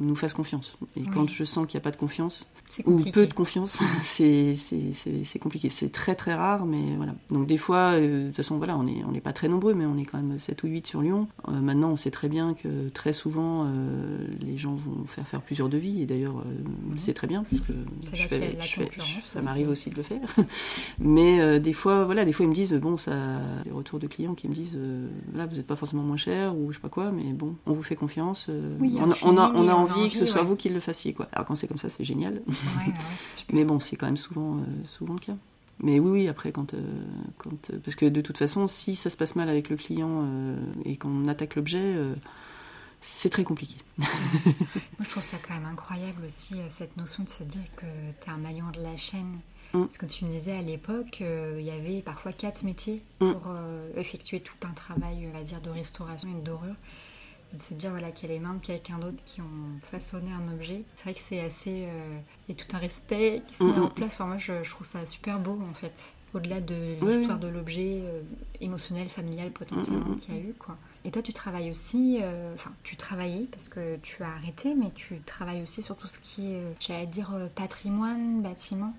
nous fasse confiance. Et quand je sens qu'il n'y a pas de confiance ou peu de confiance, c'est compliqué. C'est très très rare, mais voilà. Donc des fois euh, de toute façon, voilà, on n'est on pas très nombreux, mais on est quand même 7 ou 8 sur Lyon. Euh, maintenant, on sait très bien que très souvent, euh, les gens vont faire faire plusieurs devis, et d'ailleurs, mhm. c'est très bien, puisque je fais, ça m'arrive aussi de le faire. mais des fois, voilà, des fois, ils me disent, bon, ça, des retours de clients qui me disent, là, vous n'êtes pas forcément moins cher, ou je sais pas quoi, mais bon, on vous fait confiance. on, a, on, a, envie, que ce soit vous qui le fassiez, quoi. Alors quand c'est comme ça, c'est génial. mais bon, c'est quand même souvent, souvent le cas. Mais oui, oui, après, quand, euh, quand, euh, parce que de toute façon, si ça se passe mal avec le client euh, et qu'on attaque l'objet, c'est très compliqué. Moi, je trouve ça quand même incroyable aussi, cette notion de se dire que tu es un maillon de la chaîne. Mm. Parce que tu me disais à l'époque, il y avait parfois quatre métiers mm. pour effectuer tout un travail, on va dire, de restauration et de dorure de se dire voilà, qu'il y a les mains de quelqu'un d'autre qui ont façonné un objet. C'est vrai que c'est assez. Euh, il y a tout un respect qui se met en place. Enfin, moi, je, trouve ça super beau en fait. Au-delà de l'histoire de l'objet euh, émotionnel, familial potentiellement qu'il y a eu. Quoi. Et toi, tu travailles aussi. Euh, enfin, tu travaillais parce que tu as arrêté, mais tu travailles aussi sur tout ce qui est, j'allais dire, patrimoine, bâtiment.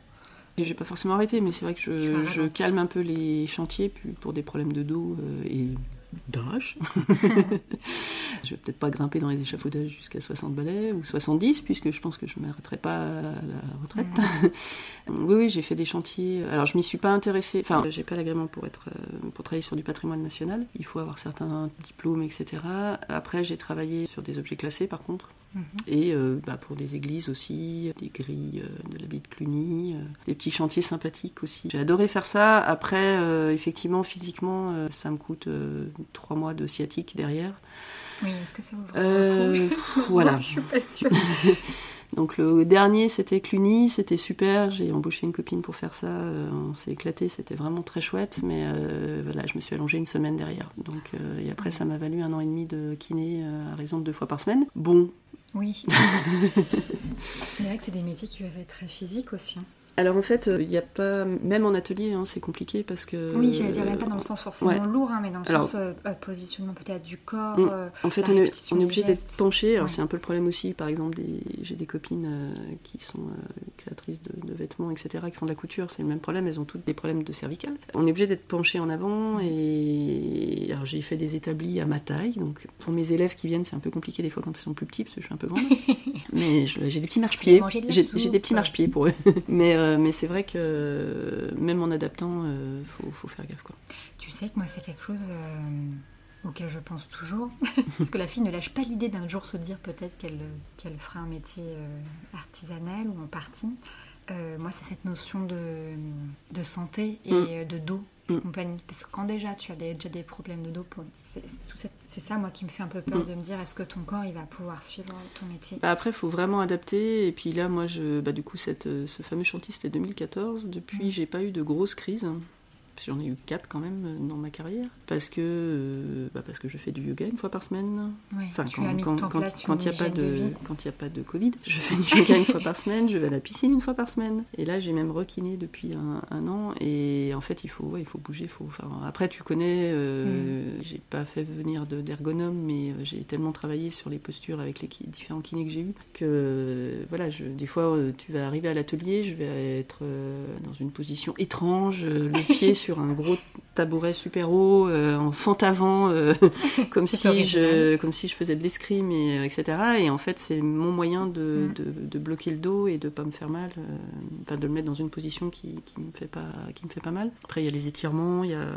J'ai pas forcément arrêté, mais c'est vrai que je, je, calme un peu les chantiers pour des problèmes de dos et d'âge. je vais peut-être pas grimper dans les échafaudages jusqu'à 60 balais ou 70, puisque je pense que je ne m'arrêterai pas à la retraite. oui, oui, j'ai fait des chantiers. Alors, je m'y suis pas intéressée. Enfin, j'ai pas l'agrément pour être euh, pour travailler sur du patrimoine national. Il faut avoir certains diplômes, etc. Après, j'ai travaillé sur des objets classés, par contre. Mhm. Et euh, bah, pour des églises aussi, des grilles euh, de l'abbaye de Cluny, des petits chantiers sympathiques aussi. J'ai adoré faire ça. Après, effectivement, physiquement, ça me coûte trois mois de sciatique derrière. Oui, est-ce que ça vous euh, Voilà. je suis pas sûre. Donc le dernier c'était Cluny, c'était super, j'ai embauché une copine pour faire ça, euh, on s'est éclaté, c'était vraiment très chouette, mais euh, voilà, je me suis allongée une semaine derrière. Donc, et après ça m'a valu un an et demi de kiné à raison de deux fois par semaine. Bon. Oui. c'est vrai que c'est des métiers qui peuvent être très physiques aussi. Hein. Alors en fait, il n'y a pas, même en atelier, hein, c'est compliqué parce que. Oui, j'allais dire même pas dans le sens forcément lourd, hein, mais dans le sens euh, positionnement peut-être du corps. En fait, on est, on est, obligé d'être penché. Alors c'est un peu le problème aussi. Par exemple, j'ai des copines qui sont créatrices de, de, vêtements, etc., qui font de la couture. C'est le même problème. Elles ont toutes des problèmes de cervical. On est obligé d'être penché en avant. Et alors j'ai fait des établis à ma taille. Donc pour mes élèves qui viennent, c'est un peu compliqué des fois quand ils sont plus petits parce que je suis un peu grande. mais j'ai des petits marche-pieds. J'ai des petits marche-pieds pour eux. mais euh, mais c'est vrai que même en adaptant, il euh, faut, faut, faire gaffe. Quoi. Tu sais que moi, c'est quelque chose euh, auquel je pense toujours. Parce que la fille ne lâche pas l'idée d'un jour se dire peut-être qu'elle qu'elle fera un métier artisanal ou en partie. moi, c'est cette notion de, de santé et mm. de dos mm. compagnie. Parce que quand déjà tu as déjà des problèmes de dos, c'est ça moi qui me fait un peu peur mm. de me dire est-ce que ton corps il va pouvoir suivre ton métier? Bah Après, il faut vraiment adapter. Et puis là, moi, je, bah, du coup, cette, ce fameux chantier c'était 2014. Depuis, mm. j'ai pas eu de grosses crises. J'en ai eu quatre quand même euh, dans ma carrière. Parce que, euh, bah parce que je fais du yoga une fois par semaine. enfin, quand il n'y a, pas de, quand a pas de Covid, je fais du yoga une fois par semaine, je vais à la piscine une fois par semaine. Et là, j'ai même requiné depuis un, an. Et en fait, il faut, il faut bouger. Faut, après, tu connais, euh, mm. j'ai pas fait venir d'ergonome, mais j'ai tellement travaillé sur les postures avec les différents kinés que j'ai eu que, voilà, je, des fois, tu vas arriver à l'atelier, je vais être dans une position étrange, le pied sur sur un gros tabouret super haut, euh, en fente avant, euh, comme, si je, comme si je faisais de l'escrime, et, etc. Et en fait, c'est mon moyen de, mm. de, bloquer le dos et de pas me faire mal, euh, enfin de le mettre dans une position qui, qui, me fait pas, qui me fait pas mal. Après, il y a les étirements, il y a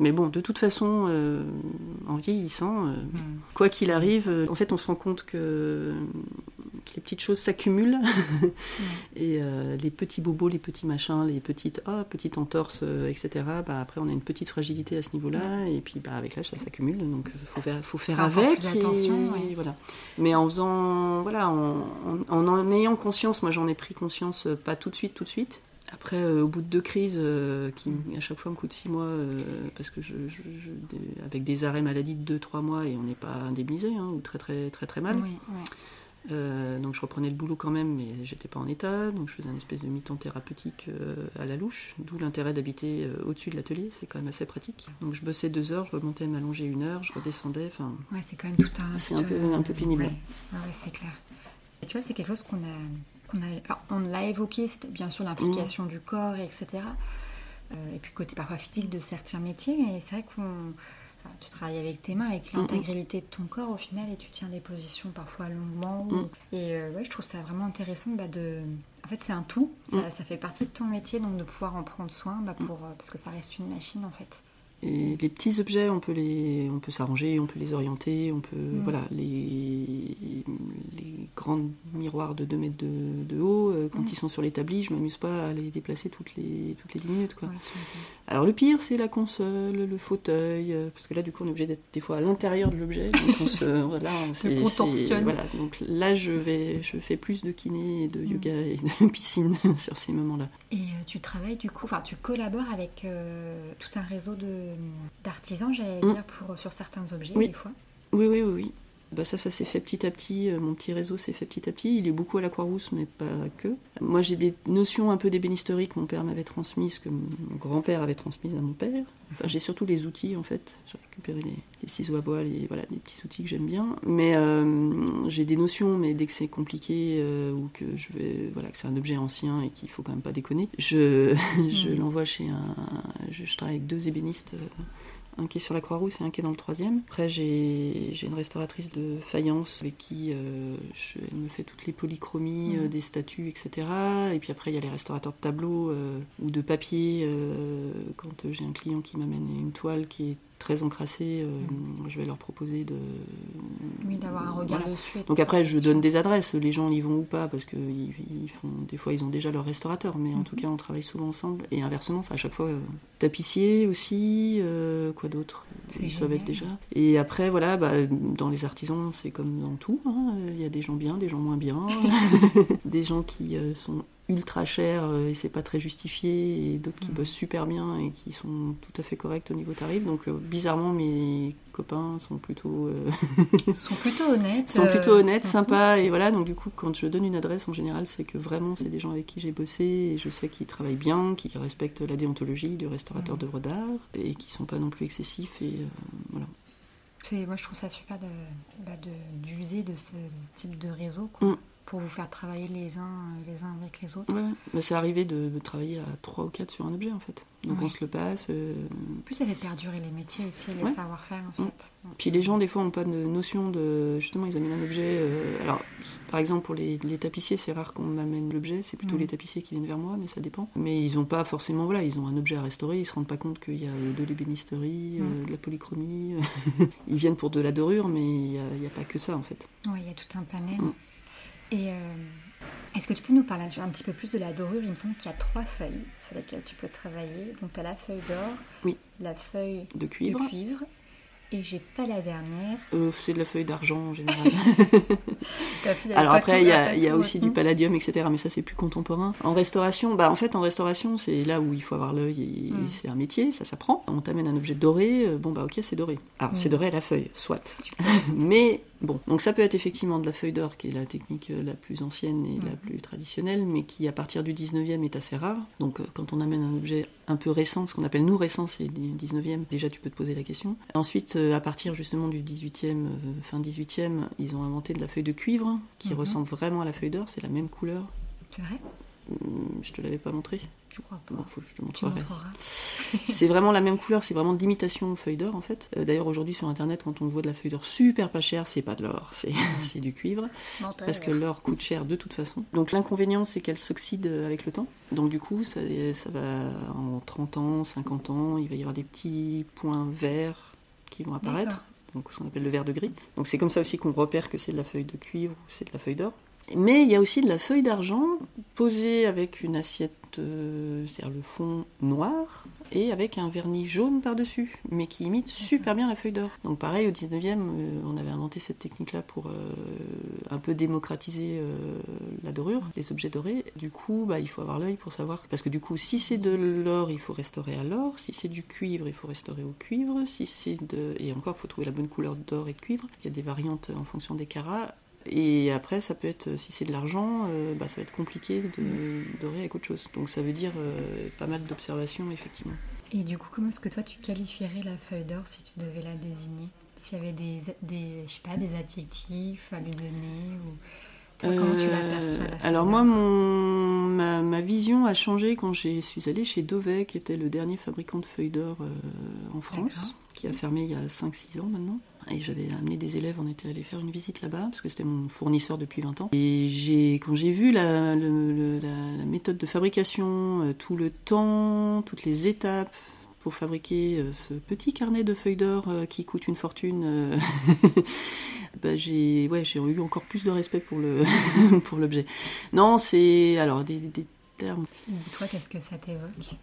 mais bon, de toute façon, euh, en vieillissant, euh, hmm. quoi qu'il arrive, euh, en fait, on se rend compte que, les petites choses s'accumulent et les petits bobos, les petits machins, les petites, oh, petites entorses, etc. Bah, après, on a une petite fragilité à ce niveau-là et puis bah, avec l'âge, ça s'accumule. Donc, faut faire, faut faire avec. Et, voilà. Mais en faisant, voilà, en, en ayant conscience, moi, j'en ai pris conscience, pas tout de suite, tout de suite. Après, euh, au bout de deux crises, euh, qui à chaque fois me coûtent six mois, euh, parce que je, avec des arrêts maladie de 2-3 mois et on n'est pas indemnisé, hein, ou très très très très mal. donc je reprenais le boulot quand même, mais j'étais pas en état, donc je faisais un espèce de mi-temps thérapeutique à la louche, d'où l'intérêt d'habiter au-dessus de l'atelier, c'est quand même assez pratique. Donc je bossais deux heures, je remontais m'allonger une heure, je redescendais, enfin... Ouais, c'est quand même tout un... C'est un peu, un peu pénible. Ouais, c'est clair. Et tu vois, c'est quelque chose qu'on a on, l'a évoqué, c'était bien sûr l'implication du corps, etc. Euh, et puis côté parfois physique de certains métiers, mais c'est vrai qu'on tu travailles avec tes mains, avec l'intégralité de ton corps au final, et tu tiens des positions parfois longuement. Mm. Et euh, ouais, je trouve ça vraiment intéressant bah, de. En fait, c'est un tout, ça, fait partie de ton métier, donc de pouvoir en prendre soin, bah, pour, euh, parce que ça reste une machine en fait. Et les petits objets, on peut les, on peut s'arranger, on peut les orienter, on peut, mm. voilà, les, les grands miroirs de 2 mètres de, haut, euh, quand mm. ils sont sur l'établi, je m'amuse pas à les déplacer toutes les, toutes les 10 minutes, quoi. Alors le pire, c'est la console, le fauteuil, euh, parce que là, du coup, on est obligé d'être des fois à l'intérieur de l'objet, donc on se, voilà, Voilà, donc là, je vais, je fais plus de kiné, de mm. yoga et de piscine sur ces moments-là. Et euh, tu travailles du coup, enfin, tu collabores avec tout un réseau de d'artisans, j'allais mm. dire, pour, sur certains objets, des fois. Oui, oui, oui, oui. Bah ça, ça s'est fait petit à petit. Euh, mon petit réseau s'est fait petit à petit. Il est beaucoup à la Croix-Rousse, mais pas que. Moi, j'ai des notions un peu d'ébénisterie que mon père m'avait transmises, que mon grand-père avait transmises à mon père. Enfin, j'ai surtout les outils, en fait. J'ai récupéré les, ciseaux à bois, les, voilà, des petits outils que j'aime bien. Mais euh, j'ai des notions, mais dès que c'est compliqué euh, ou que je vais, voilà, que c'est un objet ancien et qu'il faut quand même pas déconner, je, je mm. l'envoie chez un. Je, je, travaille avec deux ébénistes un qui est sur la Croix-Rousse et un qui est dans le troisième. Après, j'ai une restauratrice de faïence avec qui euh, je, elle me fait toutes les polychromies euh, des statues, etc. Et puis après, il y a les restaurateurs de tableaux euh, ou de papier. quand j'ai un client qui m'amène une toile qui est très encrassés, euh, je vais leur proposer de. Oui, d'avoir un regard dessus. Donc après, je donne des adresses, les gens y vont ou pas, parce que ils, font, des fois, ils ont déjà leur restaurateur, mais en mm-hmm. tout cas, on travaille souvent ensemble. Et inversement, enfin, à chaque fois, euh, tapissier aussi, euh, quoi d'autre? Ils savent être déjà. Et après, voilà, bah, dans les artisans, c'est comme dans tout. Hein. Il y a des gens bien, des gens moins bien, des gens qui sont ultra cher euh, et c'est pas très justifié, et d'autres qui Mhm. bossent super bien et qui sont tout à fait corrects au niveau tarif. Donc, euh, bizarrement, mes copains sont plutôt, euh, sont plutôt honnêtes. sont plutôt honnêtes, mhm. sympas, et voilà. Donc, du coup, quand je donne une adresse, en général, c'est que vraiment, c'est des gens avec qui j'ai bossé et je sais qu'ils travaillent bien, qu'ils respectent la déontologie du restaurateur Mhm. d'œuvres d'art et qui sont pas non plus excessifs. Et voilà. C'est- Moi, je trouve ça super de bah, de- d'user de, ce type de réseau quoi, Mm. Pour vous faire travailler les uns, euh, les uns avec les autres. Ouais. Bah, c'est arrivé de, de travailler à 3 ou 4 sur un objet, en fait. Donc, Ouais. on se le passe. euh, En plus, ça fait perdurer les métiers aussi, les Ouais. savoir-faire en Mm. fait. Puis les gens, des fois, n'ont pas de notion de. Justement, ils amènent un objet. euh, Alors, par exemple, pour les, les tapissiers, c'est rare qu'on m'amène l'objet. C'est plutôt Mhm. les tapissiers qui viennent vers moi, mais ça dépend. Mais ils n'ont pas forcément. Voilà, ils ont un objet à restaurer. Ils se rendent pas compte qu'il y a euh, de l'ébénisterie, euh, Mhm. de la polychromie. ils viennent pour de la dorure, mais il n'y a, pas que ça, en fait. Oui, il y a tout un panel. Et euh, est-ce que tu peux nous parler un petit peu plus de la dorure? Il me semble qu'il y a trois feuilles sur lesquelles tu peux travailler. Donc, tu as la feuille d'or, Oui. la feuille De cuivre. de cuivre, et j'ai pas la dernière. Euh, c'est de la feuille d'argent en général. Alors après, il y a, y aussi du palladium, etc. Mais ça, c'est plus contemporain. En restauration, bah en fait, en restauration, c'est là où il faut avoir l'œil. et Mm. C'est un métier, ça s'apprend. On t'amène un objet doré, euh, bon bah ok, c'est doré. Alors Mm. c'est doré à la feuille, soit. mais bon, donc ça peut être effectivement de la feuille d'or, qui est la technique euh, la plus ancienne et la Mm. plus traditionnelle, mais qui à partir du 19e est assez rare. Donc euh, quand on amène un objet un peu récent, ce qu'on appelle nous récent, c'est du 19e, déjà tu peux te poser la question. Ensuite, euh, à partir justement du 18e, euh, fin 18e, ils ont inventé de la feuille de cuivre, qui Mhm. ressemble vraiment à la feuille d'or, c'est la même couleur. C'est vrai? Je te l'avais pas montré Je crois pas. Bon, faut que je te montrerai. C'est vraiment la même couleur, c'est vraiment de l'imitation feuille d'or en fait. Euh, D'ailleurs aujourd'hui sur internet quand on voit de la feuille d'or super pas chère, c'est pas de l'or, c'est du cuivre. Parce que l'or coûte cher de toute façon. Donc l'inconvénient c'est qu'elle s'oxyde avec le temps. Donc du coup ça, ça va en 30 ans, 50 ans, il va y avoir des petits points verts qui vont apparaître. Donc ce qu'on appelle le vert de gris. Donc c'est comme ça aussi qu'on repère que c'est de la feuille de cuivre ou c'est de la feuille d'or. Mais il y a aussi de la feuille d'argent posée avec une assiette, euh, c'est-à-dire le fond noir, et avec un vernis jaune par-dessus, mais qui imite super bien la feuille d'or. Donc pareil, au 19e, euh, on avait inventé cette technique-là pour euh, un peu démocratiser la dorure, les objets dorés. Du coup, bah, il faut avoir l'œil pour savoir, parce que du coup, si c'est de l'or, il faut restaurer à l'or, si c'est du cuivre, il faut restaurer au cuivre, si c'est de... Et encore, il faut trouver la bonne couleur d'or et de cuivre. Il y a des variantes en fonction des carats. Et après, ça peut être, si c'est de l'argent, euh, bah, ça va être compliqué de dorer avec autre chose. Donc ça veut dire euh, pas mal d'observations, effectivement. Et du coup, comment est-ce que toi tu qualifierais la feuille d'or si tu devais la désigner? S'il y avait des, des, je sais pas, des adjectifs à lui donner ou toi, comment tu Euh, l'aperçois la feuille Alors moi, mon, ma, ma vision a changé quand je suis allée chez Dovet, qui était le dernier fabricant de feuilles d'or euh, en France. Qui a fermé il y a 5-6 ans maintenant. Et j'avais amené des élèves, on était allé faire une visite là-bas, parce que c'était mon fournisseur depuis 20 ans. Et j'ai, quand j'ai vu la, le- le- la- la méthode de fabrication, euh, tout le temps, toutes les étapes pour fabriquer euh, ce petit carnet de feuilles d'or euh, qui coûte une fortune, bah, j'ai, ouais, j'ai eu encore plus de respect pour, le, pour l'objet. Non, c'est alors des, des termes, Dis-toi, qu'est-ce que ça t'évoque?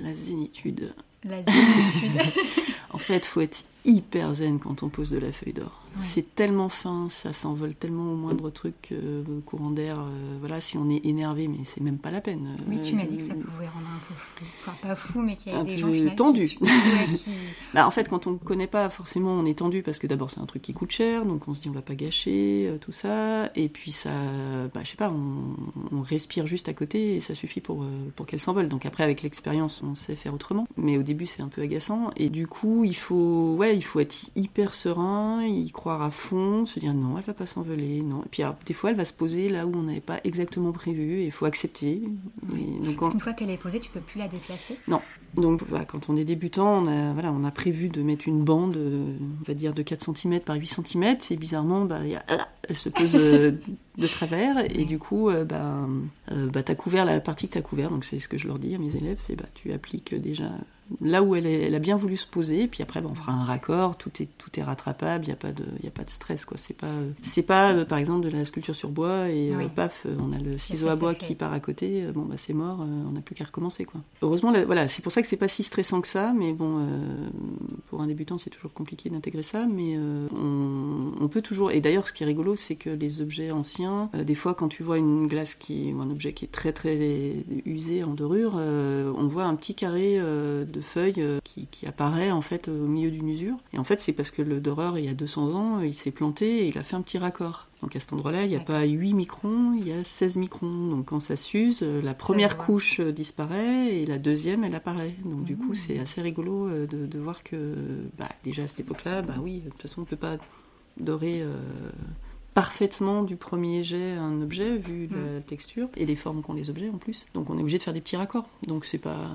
La zénitude. En fait, faut être hyper zen quand on pose de la feuille d'or. Ouais. C'est tellement fin, ça s'envole tellement au moindre truc, euh, courant d'air. euh, voilà, si on est énervé, mais c'est même pas la peine. oui, tu Euh, m'as dit que ça pouvait rendre un peu fou. Enfin, pas fou, mais qu'il y avait des gens tendu. Qui, ouais, qui- Bah, en fait, quand on ne connaît pas, forcément, on est tendu parce que d'abord, c'est un truc qui coûte cher, donc on se dit on va pas gâcher euh, tout ça. Et puis, ça, bah, je sais pas, on, on respire juste à côté et ça suffit pour, euh, pour qu'elle s'envole. Donc après, avec l'expérience, on sait faire autrement. Mais au début, c'est un peu agaçant. Et du coup, il faut, ouais, il faut être hyper serein, croire à fond, se dire non, elle va pas s'envoler, non. Et puis, alors, des fois, elle va se poser là où on n'avait pas exactement prévu et il faut accepter. Et donc, qu'une fois qu'elle est posée, tu peux plus la déplacer? donc voilà, quand on est débutant, on a, voilà, on a prévu de mettre une bande, euh, on va dire de 4 cm par 8 cm, et bizarrement, bah, il y a- elle se pose euh, de travers, et du coup, euh, bah, euh, bah, tu as couvert la partie que tu as couvert, donc c'est ce que je leur dis à mes élèves, c'est bah, tu appliques déjà là où elle, est- elle a bien voulu se poser, puis après bah, on fera un raccord, tout est, tout est rattrapable, il n'y a, pas de- y a pas de stress. quoi. C'est pas, c'est pas euh, par exemple de la sculpture sur bois, et euh, Oui. paf, on a le ciseau à bois qui part à côté, bon bah c'est mort, on n'a plus qu'à recommencer. quoi. Heureusement, voilà, c'est pour ça ça que c'est pas si stressant que ça, mais bon, pour un débutant, c'est toujours compliqué d'intégrer ça, mais on, peut toujours. Et d'ailleurs, ce qui est rigolo, c'est que les objets anciens, des fois, quand tu vois une glace qui, ou un objet qui est très très usé en dorure, on voit un petit carré de feuilles qui, qui, apparaît en fait au milieu d'une usure. Et en fait, c'est parce que le doreur, il y a 200 ans, il s'est planté et il a fait un petit raccord. Donc à cet endroit-là, il n'y a pas 8 microns, il y a 16 microns. Donc quand ça s'use, euh, la première couche euh, disparaît et la deuxième, elle apparaît. Donc du coup, mmh. c'est assez rigolo euh, de, voir que bah, déjà à cette époque-là, bah oui, de toute façon, on ne peut pas dorer parfaitement du premier jet un objet vu mmh. la texture et les formes qu'ont les objets en plus. Donc on est obligé de faire des petits raccords. Donc c'est pas.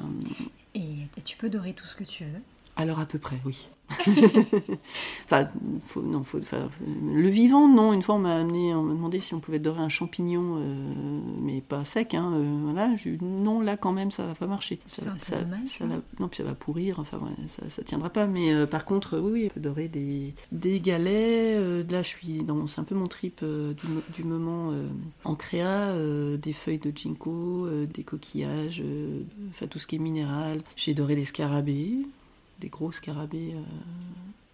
et tu peux dorer tout ce que tu veux alors à peu près, oui. enfin, non, faut, le vivant, non. Une fois, on m'a amené, on m'a demandé si on pouvait dorer un champignon, euh, mais pas sec. Hein, euh, voilà, non, là quand même, ça va pas marcher. Ça, ça, ça va, non, puis ça va pourrir. Enfin, ça, ça tiendra pas. Mais euh, par contre, oui, oui, on peut dorer des, des galets. là, je suis dans, c'est un peu mon trip du, du, moment en créa, des feuilles de ginkgo, des coquillages, enfin tout ce qui est minéral. J'ai doré des scarabées des gros scarabées euh,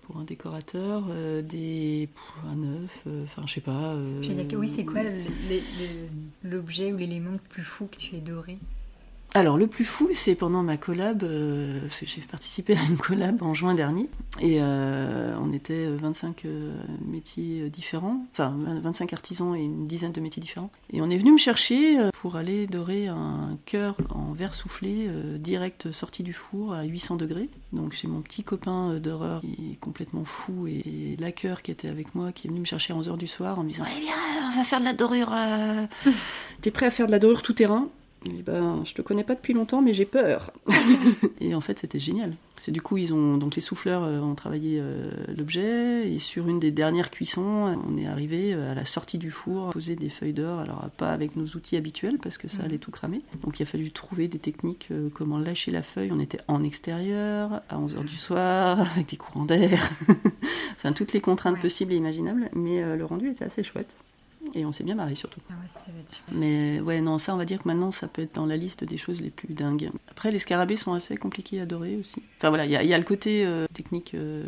pour un décorateur, euh, des un œuf, euh, enfin je sais pas. oui, c'est quoi l'objet ou l'élément le plus fou que tu aies doré? Alors le plus fou, c'est pendant ma collab, euh, parce que j'ai participé à une collab en juin dernier, et euh, on était 25 euh, métiers différents, enfin 25 artisans et une dizaine de métiers différents. Et on est venu me chercher pour aller dorer un cœur en verre soufflé direct sorti du four à 800 degrés. Donc j'ai mon petit copain d'horreur qui est complètement fou et la cœur qui était avec moi qui est venu me chercher à 11h du soir en me disant Eh bien, on va faire de la dorure. T'es prêt à faire de la dorure tout terrain? Il ben, je te connais pas depuis longtemps, mais j'ai peur. et en fait, c'était génial. C'est du coup, ils ont donc les souffleurs euh, ont travaillé euh, l'objet et sur une des dernières cuissons, on est arrivé euh, à la sortie du four, poser des feuilles d'or. Alors pas avec nos outils habituels parce que ça mhm. allait tout cramer. Donc il a fallu trouver des techniques, comment lâcher la feuille. On était en extérieur à 11 h du soir avec des courants d'air. enfin toutes les contraintes possibles et imaginables, mais le rendu était assez chouette. Et on s'est bien marré surtout. Ah ouais, Mais ouais, non, ça on va dire que maintenant ça peut être dans la liste des choses les plus dingues. Après, les scarabées sont assez compliqués à adorer aussi. Enfin voilà, il y, a le côté euh, technique euh,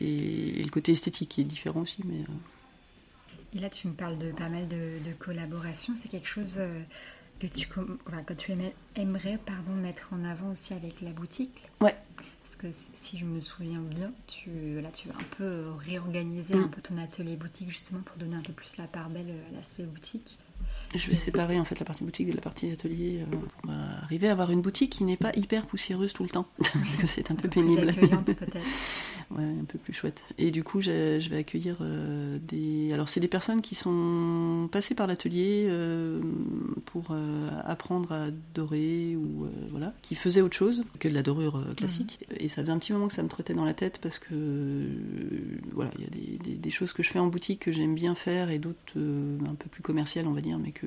et, le côté esthétique qui est différent aussi. Mais, euh. Et là, tu me parles de pas mal de, de collaborations. C'est quelque chose que tu, enfin, que tu aimerais pardon, mettre en avant aussi avec la boutique? Ouais que si je me souviens bien, tu, là, tu vas un peu réorganiser un mm. peu ton atelier boutique justement pour donner un peu plus la part belle à l'aspect boutique. Je vais séparer en fait la partie boutique de la partie atelier. Euh, on va arriver à avoir une boutique qui n'est pas hyper poussiéreuse tout le temps, que c'est un peu pénible. peut-être. ouais, un peu plus chouette. Et du coup, je, vais accueillir euh, des. Alors, c'est des personnes qui sont passées par l'atelier euh, pour apprendre à dorer ou voilà, qui faisaient autre chose que de la dorure classique. Mhm. Et ça faisait un petit moment que ça me trottait dans la tête parce que voilà, il y a des, des, choses que je fais en boutique que j'aime bien faire et d'autres un peu plus commerciales, on va dire, mais que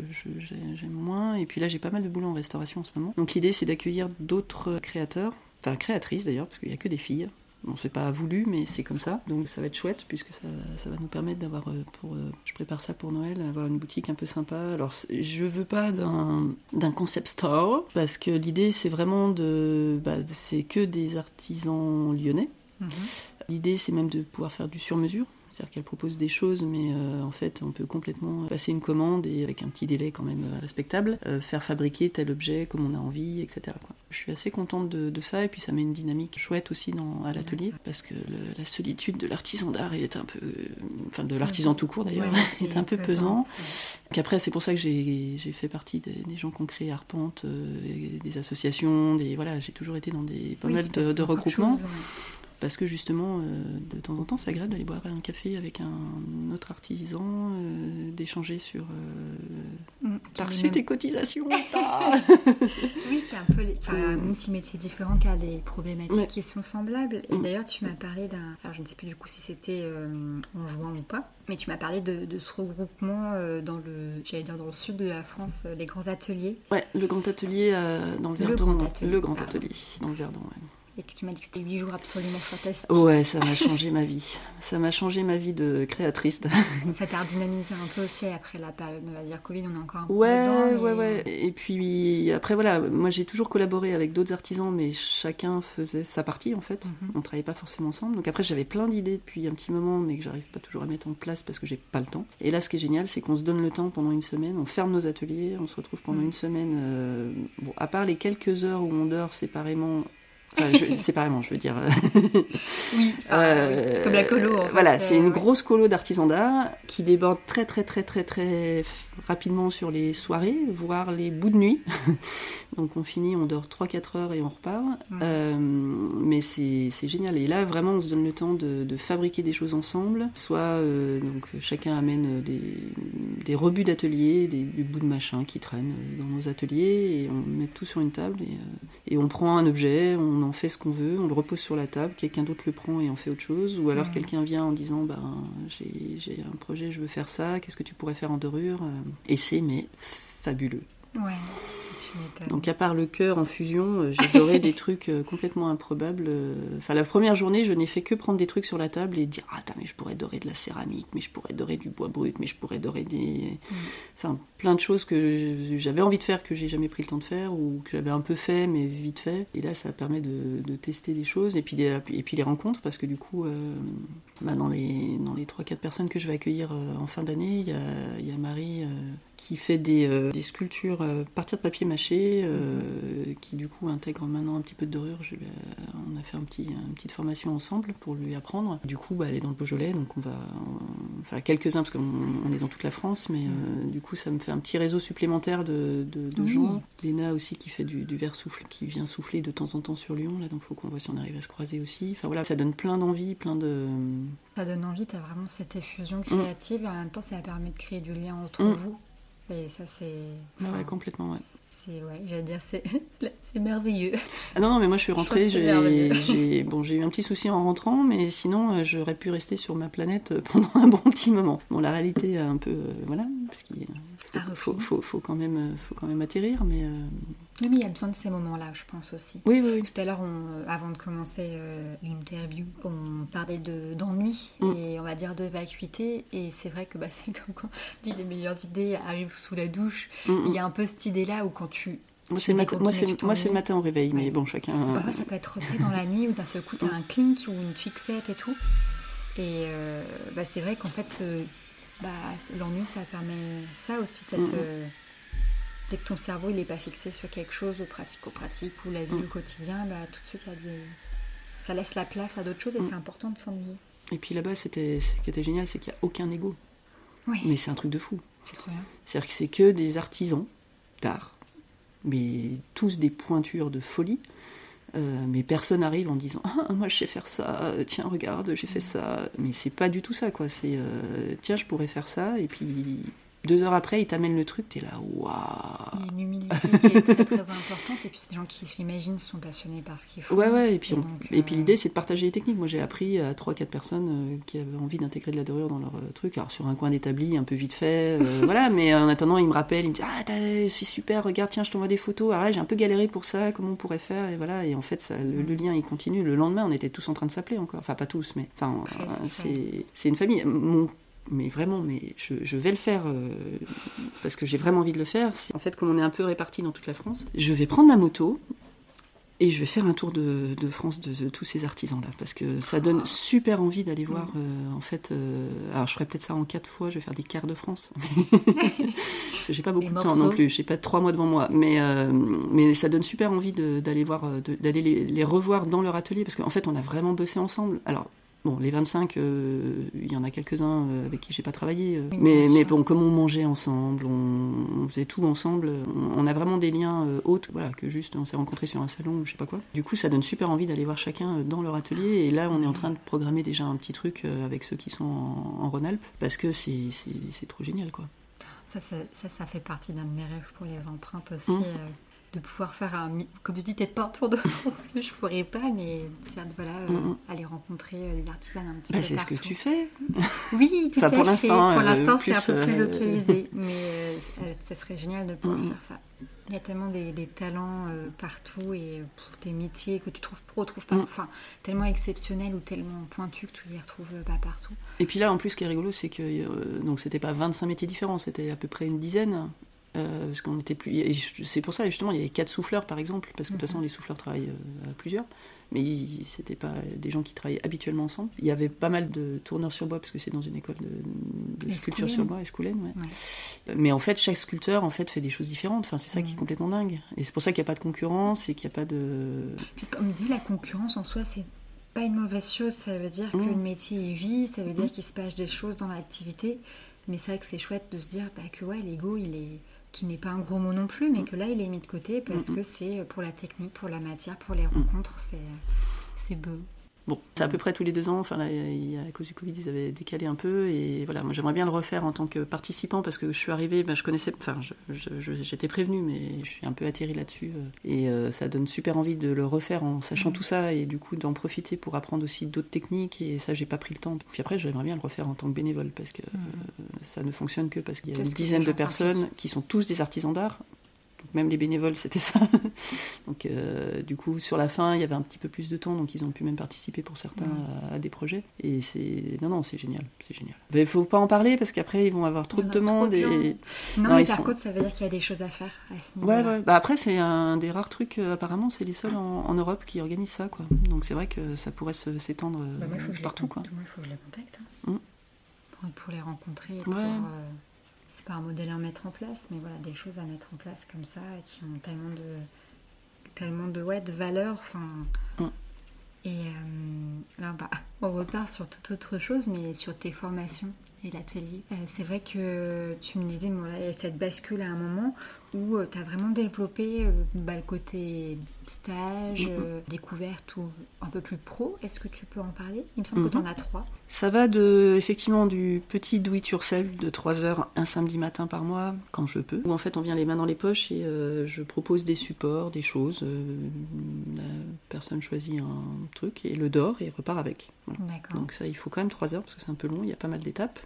j'aime moins. Et puis là, j'ai pas mal de boulot en restauration en ce moment. Donc l'idée, c'est d'accueillir d'autres créateurs, enfin créatrices d'ailleurs, parce qu'il n'y a que des filles. Bon, c'est pas voulu, mais c'est comme ça. Donc ça va être chouette, puisque ça, ça va nous permettre d'avoir, euh, pour, euh, je prépare ça pour Noël, avoir une boutique un peu sympa. Alors, je veux pas d'un concept store, parce que l'idée, c'est vraiment de. Bah, c'est que des artisans lyonnais. Mhm. L'idée, c'est même de pouvoir faire du sur-mesure. C'est-à-dire qu'elle propose des choses, mais euh, en fait, on peut complètement passer une commande et avec un petit délai quand même euh, respectable, euh, faire fabriquer tel objet comme on a envie, etc. Je suis assez contente de, ça et puis ça met une dynamique chouette aussi dans, à l'atelier parce que la solitude de l'artisan d'art est un peu, enfin de l'artisan tout court d'ailleurs, est un peu pesant. Après, c'est pour ça que j'ai fait partie des, gens qui ont créé Arpente, des associations, des voilà, j'ai toujours été dans des pas mal de, regroupements parce que justement, euh, de temps en temps, c'est agréable d'aller boire un café avec un autre artisan, euh, d'échanger sur euh, mm, t'as reçu tes cotisations Oui, qui a un peu, mm. même si métier différent, qui a des problématiques qui sont semblables. Et mm. d'ailleurs, tu m'as parlé d'un, alors je ne sais plus du coup si c'était en juin ou pas, mais tu m'as parlé de, ce regroupement dans le, j'allais dire dans le sud de la France, les grands ateliers. Ouais, le grand atelier dans le Verdon. Le grand atelier, dans le Verdon, ouais. Et que tu m'as dit que c'était 8 jours absolument fantastiques. Ouais, ça m'a changé ma vie. Ça m'a changé ma vie de créatrice. ça t'a redynamisé un peu aussi après la période, on va dire Covid, on est encore un peu ouais, dedans. Ouais, ouais, Et puis après, voilà, moi j'ai toujours collaboré avec d'autres artisans, mais chacun faisait sa partie en fait. Mhm. On travaillait pas forcément ensemble. Donc après, j'avais plein d'idées depuis un petit moment, mais que j'arrive pas toujours à mettre en place parce que j'ai pas le temps. Et là, ce qui est génial, c'est qu'on se donne le temps pendant une semaine, on ferme nos ateliers, on se retrouve pendant mhm. une semaine. Euh, bon, à part les quelques heures où on dort séparément Enfin, séparément, je veux dire. oui, euh, c'est comme la colo. En voilà, c'est une euh, grosse colo d'artisans d'art qui déborde très très très très très rapidement sur les soirées, voire les bouts de nuit. Donc on finit, on dort 3-4 heures et on repart. Euh, mais c'est génial. Et là, vraiment, on se donne le temps de, fabriquer des choses ensemble. Soit donc chacun amène des, des rebuts d'atelier, des, bouts de machin qui traînent dans nos ateliers et on met tout sur une table et, et on prend un objet, on on en fait ce qu'on veut, on le repose sur la table, quelqu'un d'autre le prend et en fait autre chose, ou alors quelqu'un vient en disant ben j'ai un projet, je veux faire ça, qu'est-ce que tu pourrais faire en dorure? Et c'est mais fabuleux. Ouais. Donc à part le cœur en fusion, euh, j'ai doré des trucs euh, complètement improbables. Euh. Enfin la première journée, je n'ai fait que prendre des trucs sur la table et dire ah mais je pourrais dorer de la céramique, mais je pourrais dorer du bois brut, mais je pourrais dorer des, mm. enfin plein de choses que j'avais envie de faire que j'ai jamais pris le temps de faire ou que j'avais un peu fait mais vite fait. Et là ça permet de, tester des choses et puis et puis les rencontres parce que du coup bah, dans les dans les trois quatre personnes que je vais accueillir en fin d'année, il y a, y a Marie qui fait des, euh, des sculptures à euh, partir de papier mâché, euh, qui du coup intègre maintenant un petit peu de dorure. A fait un petit, une petite formation ensemble pour lui apprendre. Du coup, bah, elle est dans le Beaujolais, donc on va, enfin quelques-uns parce qu'on est dans toute la France, mais du coup ça me fait un petit réseau supplémentaire de, de, gens. Léna aussi qui fait du, du verre souffle, qui vient souffler de temps en temps sur Lyon, là, donc faut qu'on voit si on arrive à se croiser aussi. Enfin voilà, ça donne plein d'envie, plein de. Ça donne envie, tu as vraiment cette effusion créative, et en même temps ça permet de créer du lien entre mm. vous. Et ça, c'est. Ah ouais, complètement, ouais. C'est, ouais, j'allais dire, c'est, merveilleux. Ah non, non, mais moi je suis rentrée, j'ai, bon, j'ai eu un petit souci en rentrant, mais sinon euh, j'aurais pu rester sur ma planète euh, pendant un bon petit moment. Bon, la réalité, un peu, euh, voilà, parce qu'il ah, faut, faut, faut, quand même, faut quand même atterrir, mais. Oui, mais il y a besoin de ces moments-là, je pense aussi. Oui, oui, oui. Tout à l'heure, avant de commencer l'interview, on parlait de, d'ennui mm. et on va dire de vacuité. Et c'est vrai que bah, c'est comme quand on dit les meilleures idées arrivent sous la douche. Mm, mm. Il y a un peu cette idée-là où quand tu moi, c'est le, matin, moi, le matin au réveil, mais bon, chacun. Parfois, ça peut être dans la nuit où d'un seul coup, tu as un clink ou une fixette et tout. Et euh, bah, c'est vrai qu'en fait, euh, bah, l'ennui, ça permet ça aussi, cette. Euh, dès que ton cerveau il n'est pas fixé sur quelque chose, au pratico-pratique ou la vie, au quotidien, bah, tout de suite, y a des... ça laisse la place à d'autres choses et c'est important de s'ennuyer. Et puis là-bas, c'était, ce qui était génial, c'est qu'il n'y a aucun ego. Oui. Mais c'est un truc de fou. C'est trop bien. C'est-à-dire que c'est que des artisans d'art mais tous des pointures de folie. Euh, mais personne n'arrive en disant ah moi je sais faire ça tiens regarde j'ai fait ça mais c'est pas du tout ça quoi c'est euh, tiens je pourrais faire ça et puis deux heures après, ils t'amènent le truc, t'es là, waouh Il y a une humilité qui est très très importante, et puis c'est des gens qui, j'imagine, sont passionnés par ce qu'ils font. Ouais, ouais, et puis, euh, l'idée, c'est de partager les techniques. Moi, j'ai appris à trois, quatre personnes euh, qui avaient envie d'intégrer de la dorure dans leur euh, truc, alors sur un coin d'établi, un peu vite fait, voilà, mais en attendant, ils me rappellent, ils me disent, ah, c'est super, regarde, tiens, je t'envoie des photos, ah, j'ai un peu galéré pour ça, comment on pourrait faire, et voilà, et en fait, ça, le, lien, il continue. Le lendemain, on était tous en train de s'appeler encore, enfin, pas tous, mais enfin, c'est une famille. Mon mais vraiment, mais je, vais le faire euh, parce que j'ai vraiment envie de le faire. En fait, comme on est un peu répartis dans toute la France, je vais prendre ma moto et je vais faire un tour de, France de, tous ces artisans-là parce que ça donne super envie d'aller voir. Mm. Euh, en fait, euh, alors je ferai peut-être ça en quatre fois. Je vais faire des quarts de France parce que j'ai pas beaucoup de temps non plus. J'ai pas trois mois devant moi, mais mais ça donne super envie d'aller voir, d'aller les, les, revoir dans leur atelier parce qu'en fait, on a vraiment bossé ensemble. Alors Bon, les 25, euh, il y en a quelques-uns euh, avec qui j'ai pas travaillé. Euh. mais, mais bon, comme on mangeait ensemble, on, faisait tout ensemble, on, a vraiment des liens autres, voilà, que juste on s'est rencontrés sur un salon ou je sais pas quoi. Du coup, ça donne super envie d'aller voir chacun dans leur atelier. Et là, on est en train de programmer déjà un petit truc avec ceux qui sont en, Rhône-Alpes, parce que c'est trop génial, quoi. Ça ça, ça, fait partie d'un de mes rêves pour les empreintes aussi. Mmh de pouvoir faire un, comme tu dis, peut-être pas un tour de France, que je pourrais pas, mais voilà, euh, Mm, mm. aller rencontrer euh, des artisans un petit Bah, peu c'est ce que tu fais. Oui, tout Enfin, à pour fait. Pour euh, l'instant, c'est un peu plus localisé, mais ça serait génial de pouvoir Mm, faire ça. Il y a tellement des, des talents euh, partout et pour des métiers que tu trouves, retrouves pas, enfin, tellement exceptionnels ou tellement pointus que tu les retrouves euh, pas partout. Et puis là, en plus, ce qui est rigolo, c'est que euh, donc c'était pas 25 métiers différents, c'était à peu près une dizaine. Euh, parce qu'on était plus. C'est pour ça, justement, il y avait quatre souffleurs, par exemple, parce que de toute Mhm. façon, les souffleurs travaillent euh, à plusieurs. Mais c'était pas des gens qui travaillaient habituellement ensemble. Il y avait pas mal de tourneurs sur bois, parce que c'est dans une école de, sculpture sur bois, Escoulène, ouais. Ouais. Mais en fait, chaque sculpteur en fait fait des choses différentes. Enfin, c'est ça qui est Mhm. complètement dingue. Et c'est pour ça qu'il n'y a pas de concurrence et qu'il n'y a pas de. Puis comme dit, la concurrence en soi, c'est pas une mauvaise chose. Ça veut dire que le métier est vie, ça veut dire Mm. qu'il se passe des choses dans l'activité. Mais c'est vrai que c'est chouette de se dire bah, que ouais, l'ego, il est qui n'est pas un gros mot non plus, mais que là, il est mis de côté parce Mm. que c'est pour la technique, pour la matière, pour les rencontres, c'est beau. Bon, c'est à peu près tous les deux ans. Enfin, là, à cause du Covid, ils avaient décalé un peu. Et voilà, moi, j'aimerais bien le refaire en tant que participant parce que je suis arrivée, ben, je connaissais, enfin, j'étais prévenue, mais je suis un peu atterrie là-dessus. euh, Et euh, ça donne super envie de le refaire en sachant Mhm. tout ça et du coup d'en profiter pour apprendre aussi d'autres techniques. Et ça, j'ai pas pris le temps. Puis après, j'aimerais bien le refaire en tant que bénévole parce que euh, ça ne fonctionne que parce qu'il y a une dizaine de personnes qui sont tous des artisans d'art. Même les bénévoles, c'était ça. donc euh, du coup, sur la fin, il y avait un petit peu plus de temps, donc ils ont pu même participer pour certains à, à des projets. Et c'est non, non, c'est génial, c'est génial. Mais il faut pas en parler parce qu'après ils vont avoir trop de demandes et. Non, Non, mais par sont- contre, ça veut dire qu'il y a des choses à faire à ce Ouais, niveau-là. ouais. Bah après, c'est un des rares trucs, euh, apparemment, c'est les seuls en, en Europe qui organisent ça, quoi. Donc c'est vrai que ça pourrait s'étendre euh, Bah, les partout, quoi. moi, il faut que je les contacte. hein. Mm. Pour, pour les rencontrer. et Ouais. pour, euh, pas un modèle à mettre en place, mais voilà, des choses à mettre en place comme ça qui ont tellement de tellement de ouais, de valeur. Enfin, Mm. Et euh, là, bah, on repart sur toute autre chose, mais sur tes formations et l'atelier. Euh, c'est vrai que tu me disais, bon, là, il y a cette bascule à un moment où tu as vraiment développé euh, bah, le côté stage, Mhm. euh, découverte ou un peu plus pro. Est-ce que tu peux en parler? Il me semble que tu en as trois. Ça va de, effectivement, du petit do it yourself de 3 heures un samedi matin par mois, quand je peux, où en fait on vient les mains dans les poches et euh, je propose des supports, des choses. euh, la personne choisit un truc et le dort et repart avec. Voilà. Donc ça, il faut quand même 3 heures parce que c'est un peu long, il y a pas mal d'étapes.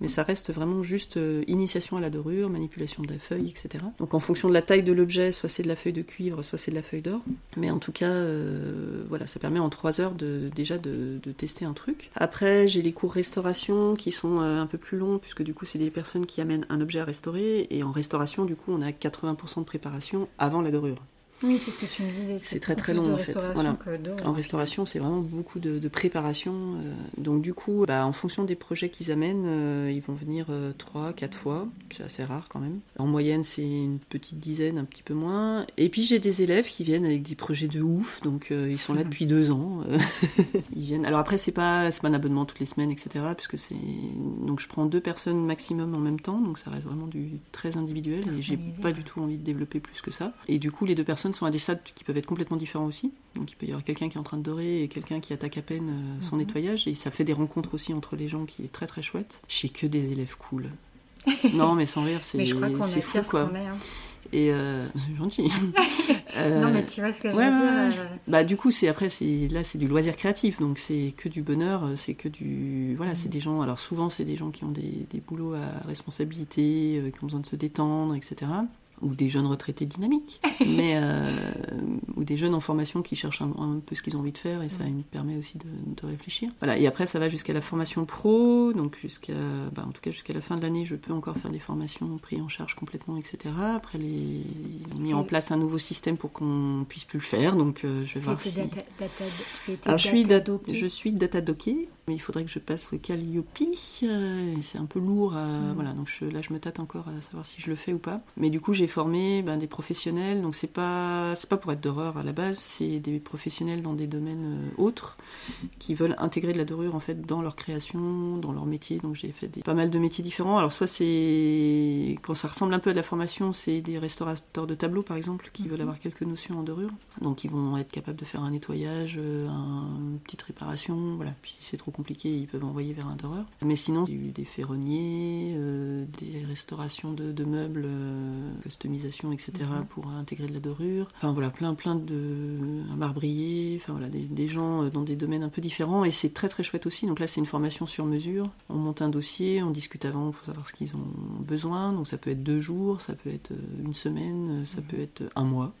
Mais ça reste vraiment juste euh, initiation à la dorure, manipulation de la feuille, etc. Donc en fonction de la taille de l'objet, soit c'est de la feuille de cuivre, soit c'est de la feuille d'or. Mais en tout cas, euh, voilà, ça permet en 3 heures déjà de, de tester un truc. Après, j'ai les cours restauration qui sont euh, un peu plus longs, puisque du coup, c'est des personnes qui amènent un objet à restaurer. Et en restauration, du coup, on a 80% de préparation avant la dorure. Oui, c'est ce que tu me disais. C'est très, très long, en fait. Voilà. En restauration, c'est vraiment beaucoup de, de préparation. euh, donc du coup, bah, en fonction des projets qu'ils amènent, euh, ils vont venir euh, trois, quatre fois. C'est assez rare quand même. En moyenne, c'est une petite dizaine, un petit peu moins. Et puis j'ai des élèves qui viennent avec des projets de ouf. Donc euh, ils sont là depuis deux ans. euh, ils viennent. Alors après, c'est pas, c'est pas un abonnement toutes les semaines, etc. Puisque c'est donc je prends deux personnes maximum en même temps. Donc ça reste vraiment du très individuel. Et j'ai pas du tout envie de développer plus que ça. Et du coup, les deux personnes sont à des stades qui peuvent être complètement différents aussi. Donc il peut y avoir quelqu'un qui est en train de dorer et quelqu'un qui attaque à peine euh, son Mhm. nettoyage. Et ça fait des rencontres aussi entre les gens qui est très très chouette. J'ai que des élèves cool. non, mais sans rire, c'est fou ce quoi. est. hein. Et euh, c'est gentil. Euh, Non, mais tu vois ce que je ouais, veux ouais, dire. euh, Bah du coup c'est après c'est là c'est du loisir créatif donc c'est que du bonheur c'est que du voilà c'est Mhm. des gens alors souvent c'est des gens qui ont des, des boulots à responsabilité qui ont besoin de se détendre etc ou des jeunes retraités dynamiques mais euh, ou des jeunes en formation qui cherchent un, un peu ce qu'ils ont envie de faire et ça me permet aussi de, de réfléchir voilà et après ça va jusqu'à la formation pro donc jusqu'à bah, en tout cas jusqu'à la fin de l'année je peux encore faire des formations prises en charge complètement etc après les ils ont mis en place un nouveau système pour qu'on puisse plus le faire donc euh, je vais voir si data, data, tu étais alors, je suis, data je suis data docké, mais il faudrait que je passe le Calliope. euh, c'est un peu lourd. à- Mm. Voilà, donc je- là, je me tâte encore à savoir si je le fais ou pas. Mais du coup, j'ai formé ben, des professionnels. Donc, c'est pas, c'est pas pour être doreur à la base, c'est des professionnels dans des domaines euh, autres qui veulent intégrer de la dorure en fait dans leur création, dans leur métier. Donc, j'ai fait des, pas mal de métiers différents. Alors, soit c'est quand ça ressemble un peu à de la formation, c'est des restaurateurs de tableaux par exemple qui Mhm. veulent avoir quelques notions en dorure. Donc, ils vont être capables de faire un nettoyage, euh, un- une petite réparation. Voilà. Puis si c'est trop compliqué, ils peuvent envoyer vers un doreur. Mais sinon, il y a eu des ferronniers, euh, des restaurations de, de meubles, euh, customisation, etc. Mhm. pour intégrer de la dorure. Enfin voilà, plein plein de un marbrier, enfin voilà, des, des gens euh, dans des domaines un peu différents et c'est très très chouette aussi. Donc là c'est une formation sur mesure. On monte un dossier, on discute avant pour savoir ce qu'ils ont besoin. Donc ça peut être deux jours, ça peut être euh, une semaine, euh, ça peut être un mois.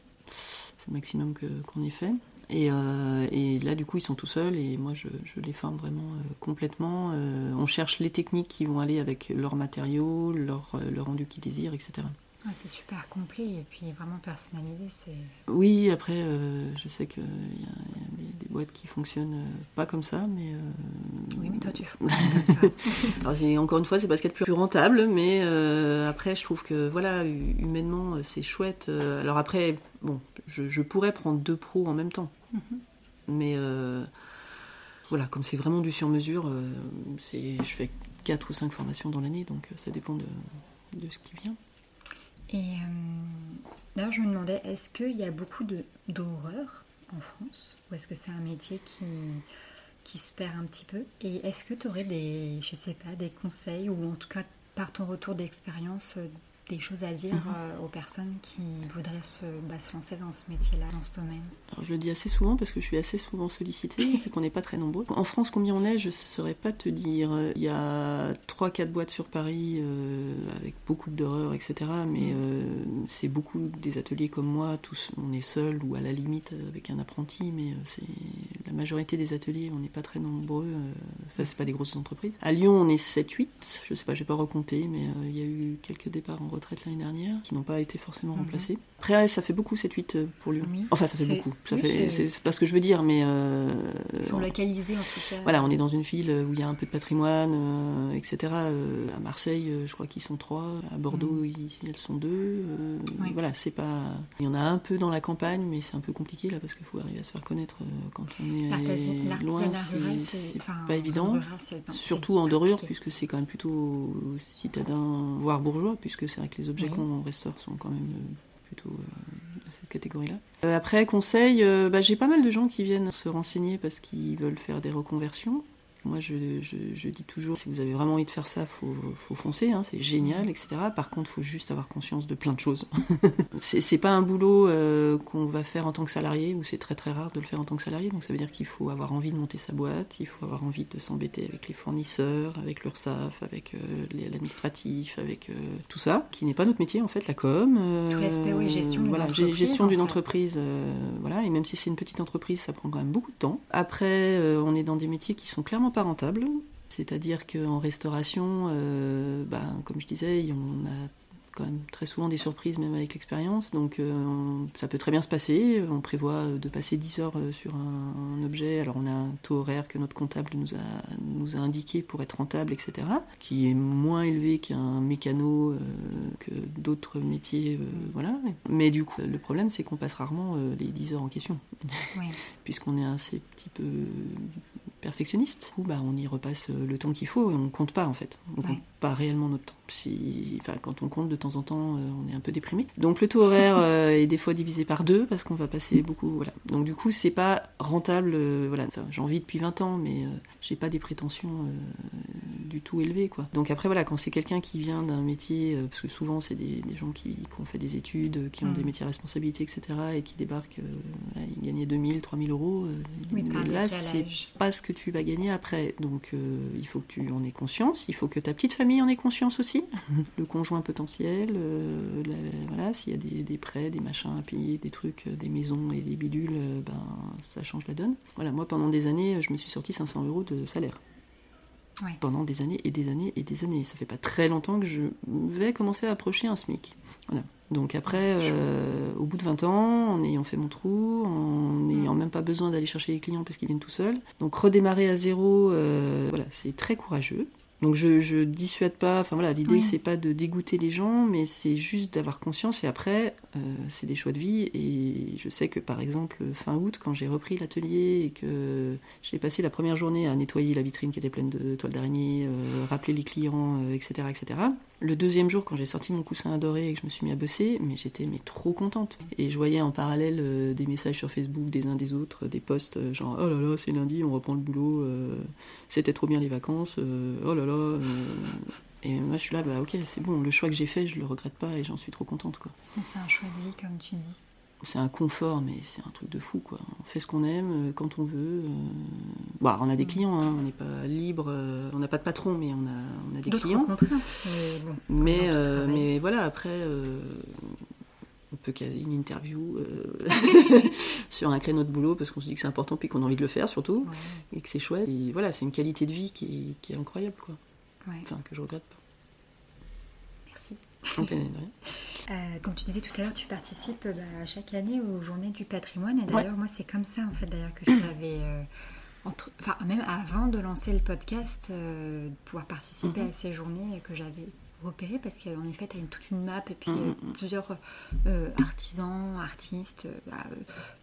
C'est le maximum qu'on ait fait. Et, euh, et là, du coup, ils sont tout seuls et moi, je, je les forme vraiment euh, complètement. Euh, on cherche les techniques qui vont aller avec leurs matériaux, leur, euh, le rendu qu'ils désirent, etc. Ouais, c'est super complet et puis vraiment personnalisé. C'est Oui, après, euh, je sais qu'il y y a des, des boîtes qui fonctionnent euh, pas comme ça, mais. euh, oui, mais toi tu comme ça. Alors, encore une fois, c'est parce qu'elle est plus rentable, mais euh, après, je trouve que voilà, hu- humainement, c'est chouette. Alors après, bon, je, je pourrais prendre deux pros en même temps, Mhm. mais voilà, comme c'est vraiment du sur-mesure, je fais quatre ou cinq formations dans l'année, donc ça dépend de, de ce qui vient. Et euh, d'ailleurs, je me demandais, est-ce qu'il y a beaucoup d'horreur en France Ou est-ce que c'est un métier qui, qui se perd un petit peu? Et est-ce que tu aurais des, je sais pas, des conseils ou en tout cas par ton retour d'expérience, des choses à dire Mhm. euh, aux personnes qui voudraient se, bah, se lancer dans ce métier-là, dans ce domaine Alors, je le dis assez souvent parce que je suis assez souvent sollicitée, vu qu'on n'est pas très nombreux. En France, combien on est, je ne saurais pas te dire. Il y a 3-4 boîtes sur Paris euh, avec beaucoup d'horreur, etc. Mais euh, c'est beaucoup des ateliers comme moi, tous on est seul ou à la limite avec un apprenti, mais c'est la majorité des ateliers, on n'est pas très nombreux. Enfin, c'est pas des grosses entreprises. À Lyon, on est 7-8. Je sais pas, j'ai pas recompté, mais euh, il y a eu quelques départs en retraite l'année dernière qui n'ont pas été forcément Mhm. remplacés. Après, ça fait beaucoup 7-8 pour Lyon. Oui. Enfin, ça fait beaucoup. Oui, c'est- pas ce que je veux dire, mais euh, Ils sont localisés en tout cas. voilà, on est dans une ville où il y a un peu de patrimoine, euh, etc. Euh, à Marseille, euh, je crois qu'ils sont trois. À Bordeaux, ils- elles sont deux. Euh, Oui. Voilà, c'est pas. Il y en a un peu dans la campagne, mais c'est un peu compliqué là parce qu'il faut arriver à se faire connaître euh, quand on est loin. C'est- enfin, pas évident. rural, Surtout en dorure, compliqué. puisque c'est quand même plutôt citadin, voire bourgeois, puisque c'est vrai que les objets Oui. qu'on restaure sont quand même euh, plutôt euh, de cette catégorie-là. Euh, après, conseil, euh, bah, j'ai pas mal de gens qui viennent se renseigner parce qu'ils veulent faire des reconversions. Moi, je, je- je dis toujours, si vous avez vraiment envie de faire ça, faut, faut foncer, hein, c'est génial, etc. Par contre, faut juste avoir conscience de plein de choses. c'est pas un boulot euh, qu'on va faire en tant que salarié, ou c'est très très rare de le faire en tant que salarié. Donc ça veut dire qu'il faut avoir envie de monter sa boîte, il faut avoir envie de s'embêter avec les fournisseurs, avec l'URSSAF, avec euh, l'administratif, avec euh, tout ça, qui n'est pas notre métier en fait, la com. euh, Tout l'aspect, oui, gestion d'une voilà, entreprise, gestion en d'une fait. entreprise, voilà. Et même si c'est une petite entreprise, ça prend quand même beaucoup de temps. Après, on est dans des métiers qui sont clairement pas rentables. C'est-à-dire qu'en restauration, euh, ben, comme je disais, on a quand même très souvent des surprises, même avec l'expérience. Donc euh, on- ça peut très bien se passer. On prévoit de passer 10 heures euh, sur un, un objet. Alors on a un taux horaire que notre comptable nous a, nous a indiqué pour être rentable, etc. Qui est moins élevé qu'un mécano, euh, que d'autres métiers. euh, voilà. Mais du coup, le problème, c'est qu'on passe rarement euh, les 10 heures en question Oui. puisqu'on est assez petit peu perfectionniste. Coup, bah, on y repasse euh, le temps qu'il faut et on compte pas en fait. Pas réellement notre temps. Si, enfin, quand on compte de temps en temps, euh, on est un peu déprimé. Donc le taux horaire euh, est des fois divisé par deux parce qu'on va passer beaucoup. Voilà. Donc du coup, c'est pas rentable. euh, voilà. Enfin, j'en vis depuis 20 ans, mais j'ai pas des prétentions du tout élevées quoi. Donc après voilà, quand c'est quelqu'un qui vient d'un métier, parce que souvent c'est des, des gens qui, qui ont fait des études, qui ont Mm. des métiers à responsabilité, etc. et qui débarquent, voilà, ils gagnaient 2000, 3000 euros. Oui, là, c'est pas ce que tu vas gagner après. Donc il faut que tu en aies conscience, il faut que ta petite famille en ait conscience aussi, le conjoint potentiel, euh, la- voilà, s'il y a des, des prêts, des machins à payer, des trucs, euh, des maisons et des bidules, euh, ben ça change la donne. Voilà, moi pendant des années, je me suis sorti 500 euros de salaire. Ouais. Pendant des années et des années et des années. Ça fait pas très longtemps que je vais commencer à approcher un SMIC. Voilà. Donc après, euh, au bout de 20 ans, en ayant fait mon trou, en n'ayant Mm. même pas besoin d'aller chercher les clients parce qu'ils viennent tout seuls, donc redémarrer à zéro, euh, voilà, c'est très courageux. Donc je, je dissuade pas, enfin voilà, l'idée Oui. c'est pas de dégoûter les gens, mais c'est juste d'avoir conscience et après euh, c'est des choix de vie et je sais que par exemple fin août quand j'ai repris l'atelier et que j'ai passé la première journée à nettoyer la vitrine qui était pleine de toiles d'araignée, euh, rappeler les clients, euh, etc., etc. Le deuxième jour quand j'ai sorti mon coussin adoré et que je me suis mis à bosser, mais j'étais mais trop contente et je voyais en parallèle euh, des messages sur Facebook des uns des autres, des posts euh, genre oh là là c'est lundi on reprend le boulot, c'était trop bien les vacances, oh là là. Euh, Et moi, je suis là, bah ok, c'est bon, le choix que j'ai fait, je le regrette pas et j'en suis trop contente, quoi. C'est un choix de vie, comme tu dis. C'est un confort, mais c'est un truc de fou, quoi. On fait ce qu'on aime, euh, quand on veut. euh. Bah, on a des Mm. clients, hein, on n'est pas libre, on n'a pas de patron, mais on a, on a des clients. contraintes, mais bon. Mais, euh, mais voilà, après, euh, on peut caser une interview euh, sur un créneau de boulot parce qu'on se dit que c'est important puis qu'on a envie de le faire surtout Ouais, et que c'est chouette. Et voilà, c'est une qualité de vie qui est, qui est incroyable, quoi. ouais, Enfin, que je regrette pas. merci. En plein. Euh, comme tu disais tout à l'heure, tu participes bah, chaque année aux Journées du patrimoine. Et d'ailleurs, moi, c'est comme ça, en fait, d'ailleurs, que je t'avais... euh, entre... Enfin, même avant de lancer le podcast, euh, de pouvoir participer Mhm. à ces journées que j'avais repérées, parce qu'en effet, tu as une, toute une map et puis Mhm, euh, mhm. plusieurs euh, artisans, artistes, euh, bah,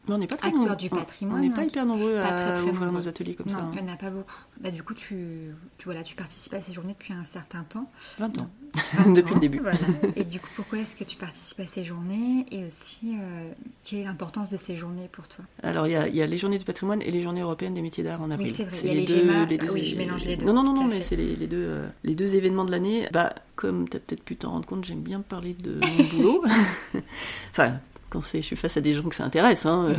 on n'est pas très Acteurs nombreux. du patrimoine, On n'est hein, pas qui- hyper nombreux à très, très ouvrir nos ateliers comme non, ça. il hein. n'y en a pas beaucoup. Bah, du coup, tu, tu, voilà, tu participes à ces journées depuis un certain temps. 20 ans. 20 Depuis ans, le début. voilà. Et du coup, pourquoi est-ce que tu participes à ces journées Et aussi, euh, quelle est l'importance de ces journées pour toi? Alors, il y, a, il y a les journées du patrimoine et les journées européennes des métiers d'art en avril. c'est vrai, C'est il y a les deux- GEMA. les Ah deux oui, je mélange les deux, Non, non, non, non mais c'est les, les deux, les deux événements de l'année. Bah, comme tu as peut-être pu t'en rendre compte, j'aime bien parler de mon boulot. enfin, quand je suis face à des gens que ça intéresse. Hein.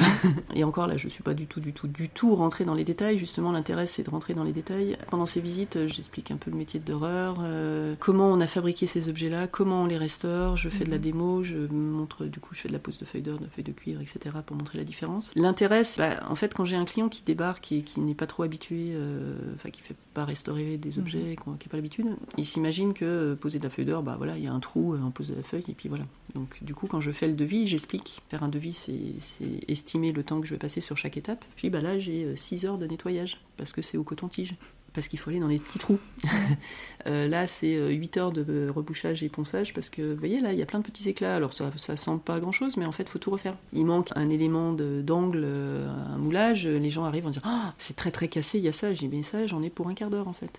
Et encore là, je suis pas du tout, du tout, du tout rentrée dans les détails. Justement, l'intérêt, c'est de rentrer dans les détails. Pendant ces visites, j'explique un peu le métier de d'horreur, euh, comment on a fabriqué ces objets-là, comment on les restaure. Je fais de la Mhm. démo, je montre, du coup, je fais de la pose de feuilles d'or, de feuilles de cuivre, etc. pour montrer la différence. L'intérêt, bah, en fait, quand j'ai un client qui débarque et qui n'est pas trop habitué, euh, enfin, qui fait pas restaurer des objets, qu'on- qui n'a pas l'habitude, il s'imagine que euh, poser de la feuille d'or, bah voilà, il y a un trou, euh, on pose de la feuille, et puis voilà. Donc, du coup, quand je fais le devis, j'explique. Faire un devis, c'est c'est estimer le temps que je vais passer sur chaque étape. Puis bah là, j'ai 6 heures de nettoyage, parce que c'est au coton-tige. Parce qu'il faut aller dans les petits trous. Euh, là, c'est 8 heures de euh, rebouchage et ponçage, parce que vous voyez, là, il y a plein de petits éclats. Alors, ça, ça semble pas grand-chose, mais en fait, il faut tout refaire. Il manque un élément d'angle, euh, un moulage. Les gens arrivent en disant Ah, c'est très très cassé, il y a ça. J'ai Mais ça, j'en ai pour un quart d'heure, en fait.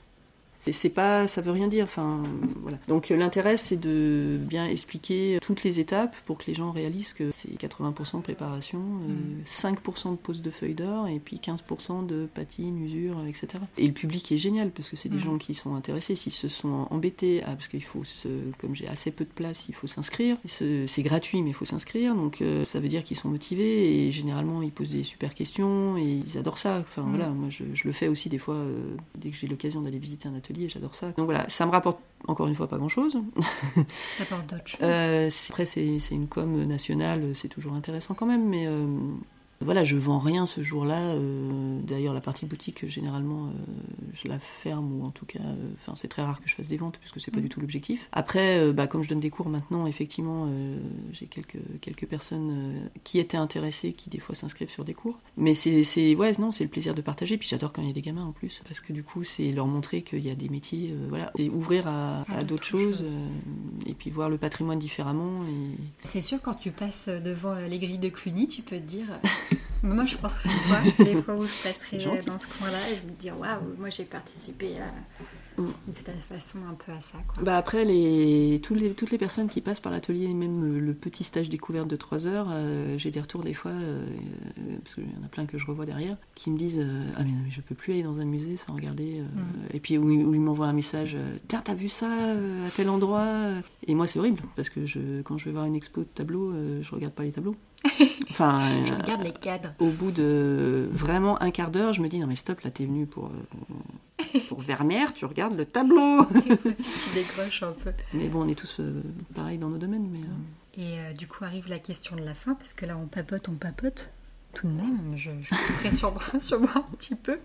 C'est- C'est pas, ça veut rien dire. Enfin, voilà. Donc euh, l'intérêt, c'est de bien expliquer toutes les étapes pour que les gens réalisent que c'est 80% de préparation, euh, Mm. 5% de pose de feuilles d'or et puis 15% de patine, usure, etc. Et le public est génial parce que c'est des Mm. gens qui sont intéressés. S'ils se sont embêtés, ah, parce qu'il faut, se, comme j'ai assez peu de place, il faut s'inscrire. C'est gratuit, mais il faut s'inscrire. Donc euh, ça veut dire qu'ils sont motivés et généralement ils posent des super questions et ils adorent ça. Enfin Mm. voilà, moi je, je le fais aussi des fois euh, dès que j'ai l'occasion d'aller visiter un atelier, j'adore ça. Donc voilà, ça me rapporte encore une fois pas grand chose. Ça apporte d'autres choses. Euh, après, c'est c'est une com nationale, c'est toujours intéressant quand même, mais euh, voilà, je vends rien ce jour-là. euh, D'ailleurs, la partie boutique, généralement, euh, je la ferme, ou en tout cas, euh, enfin, c'est très rare que je fasse des ventes, puisque c'est pas Mhm. du tout l'objectif. Après, euh, bah, comme je donne des cours maintenant, effectivement, j'ai quelques, quelques personnes qui étaient intéressées, qui des fois s'inscrivent sur des cours. Mais c'est, ouais, non, c'est le plaisir de partager. Puis j'adore quand il y a des gamins en plus, parce que du coup, c'est leur montrer qu'il y a des métiers, voilà, et ouvrir à, À à d'autres choses, et puis voir le patrimoine différemment. Et... C'est sûr, quand tu passes devant les grilles de Cluny, tu peux te dire. Euh, moi, je penserais à toi, les fois où je passerai gentil. dans ce coin-là, et je me dire waouh, moi j'ai participé à, Mm. d'une certaine façon un peu à ça. Quoi. Bah après, les, tous les, toutes les personnes qui passent par l'atelier, même euh, le petit stage découverte de 3 heures, euh, j'ai des retours des fois, euh, euh, parce qu'il y en a plein que je revois derrière, qui me disent euh, Ah, mais non, mais je peux plus aller dans un musée sans regarder. euh, Mm. Et puis où, ils- où ils m'envoient un message euh, Tiens, t'as vu ça euh, à tel endroit Et moi, c'est horrible, parce que je, quand je vais voir une expo de tableaux, euh, je regarde pas les tableaux. Enfin, Je euh, regarde les cadres. au bout de vraiment un quart d'heure, je me dis Non, mais stop, là, t'es venu pour. euh, pour Vermeer, tu regardes le tableau. Il faut aussi que tu décroches un peu. Mais bon, on est tous euh, pareils dans nos domaines. Mais, euh, Et euh, du coup arrive la question de la fin, parce que là on papote, on papote. Tout de même, je, je sur, moi- sur moi un petit peu.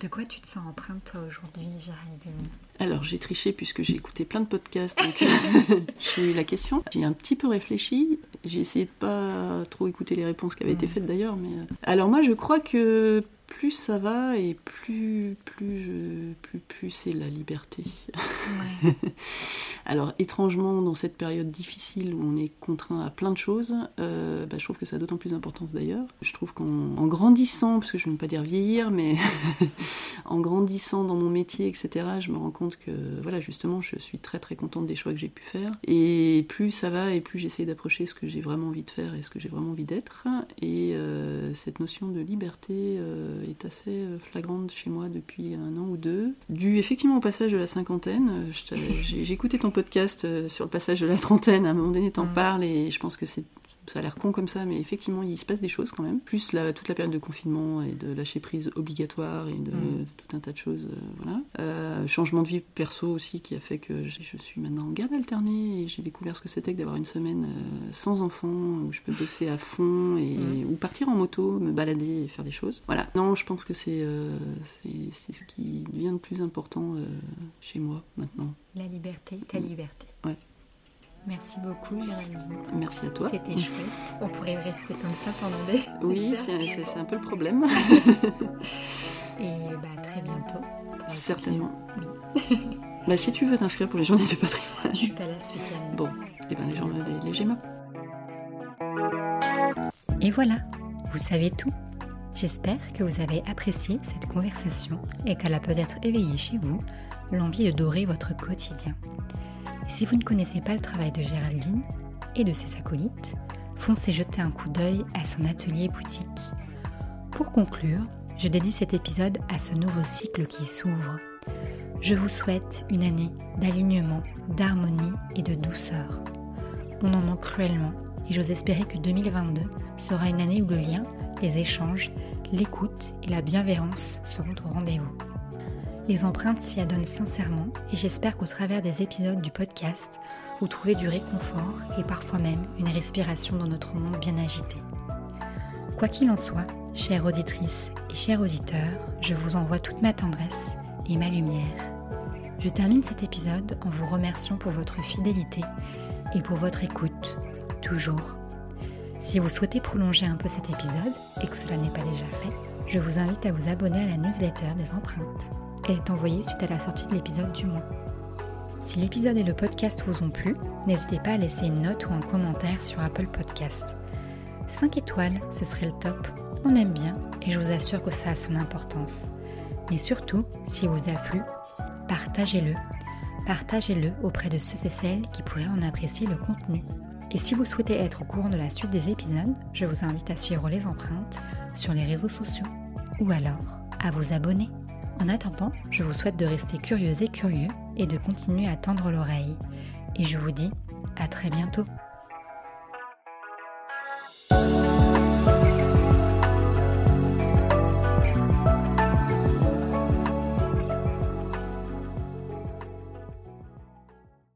De quoi tu te sens empreinte toi aujourd'hui, Géraldine? Alors, j'ai triché puisque j'ai écouté plein de podcasts, donc j'ai eu la question. J'ai un petit peu réfléchi. J'ai essayé de pas trop écouter les réponses qui avaient été Mhm. faites d'ailleurs. Mais euh, alors moi, je crois que plus ça va et plus plus je plus plus c'est la liberté. Ouais. Alors étrangement, dans cette période difficile où on est contraint à plein de choses, euh, bah, je trouve que ça a d'autant plus d'importance d'ailleurs. Je trouve qu'en en grandissant, parce que je ne veux pas dire vieillir, mais en grandissant dans mon métier, etc., je me rends compte que voilà, justement, je suis très très contente des choix que j'ai pu faire. Et plus ça va, et plus j'essaie d'approcher ce que j'ai vraiment envie de faire et ce que j'ai vraiment envie d'être. Et euh, cette notion de liberté, euh, est assez flagrante chez moi depuis un an ou deux. Dû effectivement au passage de la cinquantaine. J'ai écouté ton podcast sur le passage de la trentaine. À un moment donné, t'en mm. parles et je pense que c'est ça a l'air con comme ça, mais effectivement, il se passe des choses quand même. Plus la, toute la période de confinement et de lâcher prise obligatoire et de, mm. tout un tas de choses. Euh, voilà. Euh, changement de vie perso aussi qui a fait que je suis maintenant en garde alternée et j'ai découvert ce que c'était que d'avoir une semaine euh, sans enfant où je peux bosser à fond et, mm. ou partir en moto, me balader et faire des choses. Voilà. Non, je pense que c'est c'est ce qui devient le plus important chez moi maintenant. La liberté, ta liberté. Merci beaucoup, Géraldine. Merci à toi. C'était chouette. On pourrait rester comme ça pendant des. Oui, c'est un peu le problème. Et bah, très bientôt. Certainement. Oui. bah, si tu veux t'inscrire pour les journées du patrimoine. Je suis pas là ce week-end. Bon, et eh ben les, journées, les, les. Et voilà, vous savez tout. J'espère que vous avez apprécié cette conversation et qu'elle a peut-être éveillé chez vous l'envie de dorer votre quotidien. Si vous ne connaissez pas le travail de Géraldine et de ses acolytes, foncez jeter un coup d'œil à son atelier boutique. Pour conclure, je dédie cet épisode à ce nouveau cycle qui s'ouvre. Je vous souhaite une année d'alignement, d'harmonie et de douceur. On en manque cruellement et j'ose espérer que 2022 sera une année où le lien, les échanges, l'écoute et la bienveillance seront au rendez-vous. Les empreintes s'y adonnent sincèrement et j'espère qu'au travers des épisodes du podcast, vous trouvez du réconfort et parfois même une respiration dans notre monde bien agité. Quoi qu'il en soit, chère auditrice et chers auditeurs, je vous envoie toute ma tendresse et ma lumière. Je termine cet épisode en vous remerciant pour votre fidélité et pour votre écoute, toujours. Si vous souhaitez prolonger un peu cet épisode et que cela n'est pas déjà fait, je vous invite à vous abonner à la newsletter des empreintes est envoyée suite à la sortie de l'épisode du mois. Si l'épisode et le podcast vous ont plu, n'hésitez pas à laisser une note ou un commentaire sur Apple Podcast. 5 étoiles, ce serait le top. On aime bien et je vous assure que ça a son importance. Mais surtout, si vous a plu, partagez-le. Partagez-le auprès de ceux et celles qui pourraient en apprécier le contenu. Et si vous souhaitez être au courant de la suite des épisodes, je vous invite à suivre les empreintes sur les réseaux sociaux ou alors à vous abonner. En attendant, je vous souhaite de rester curieux et curieux et de continuer à tendre l'oreille. Et je vous dis à très bientôt.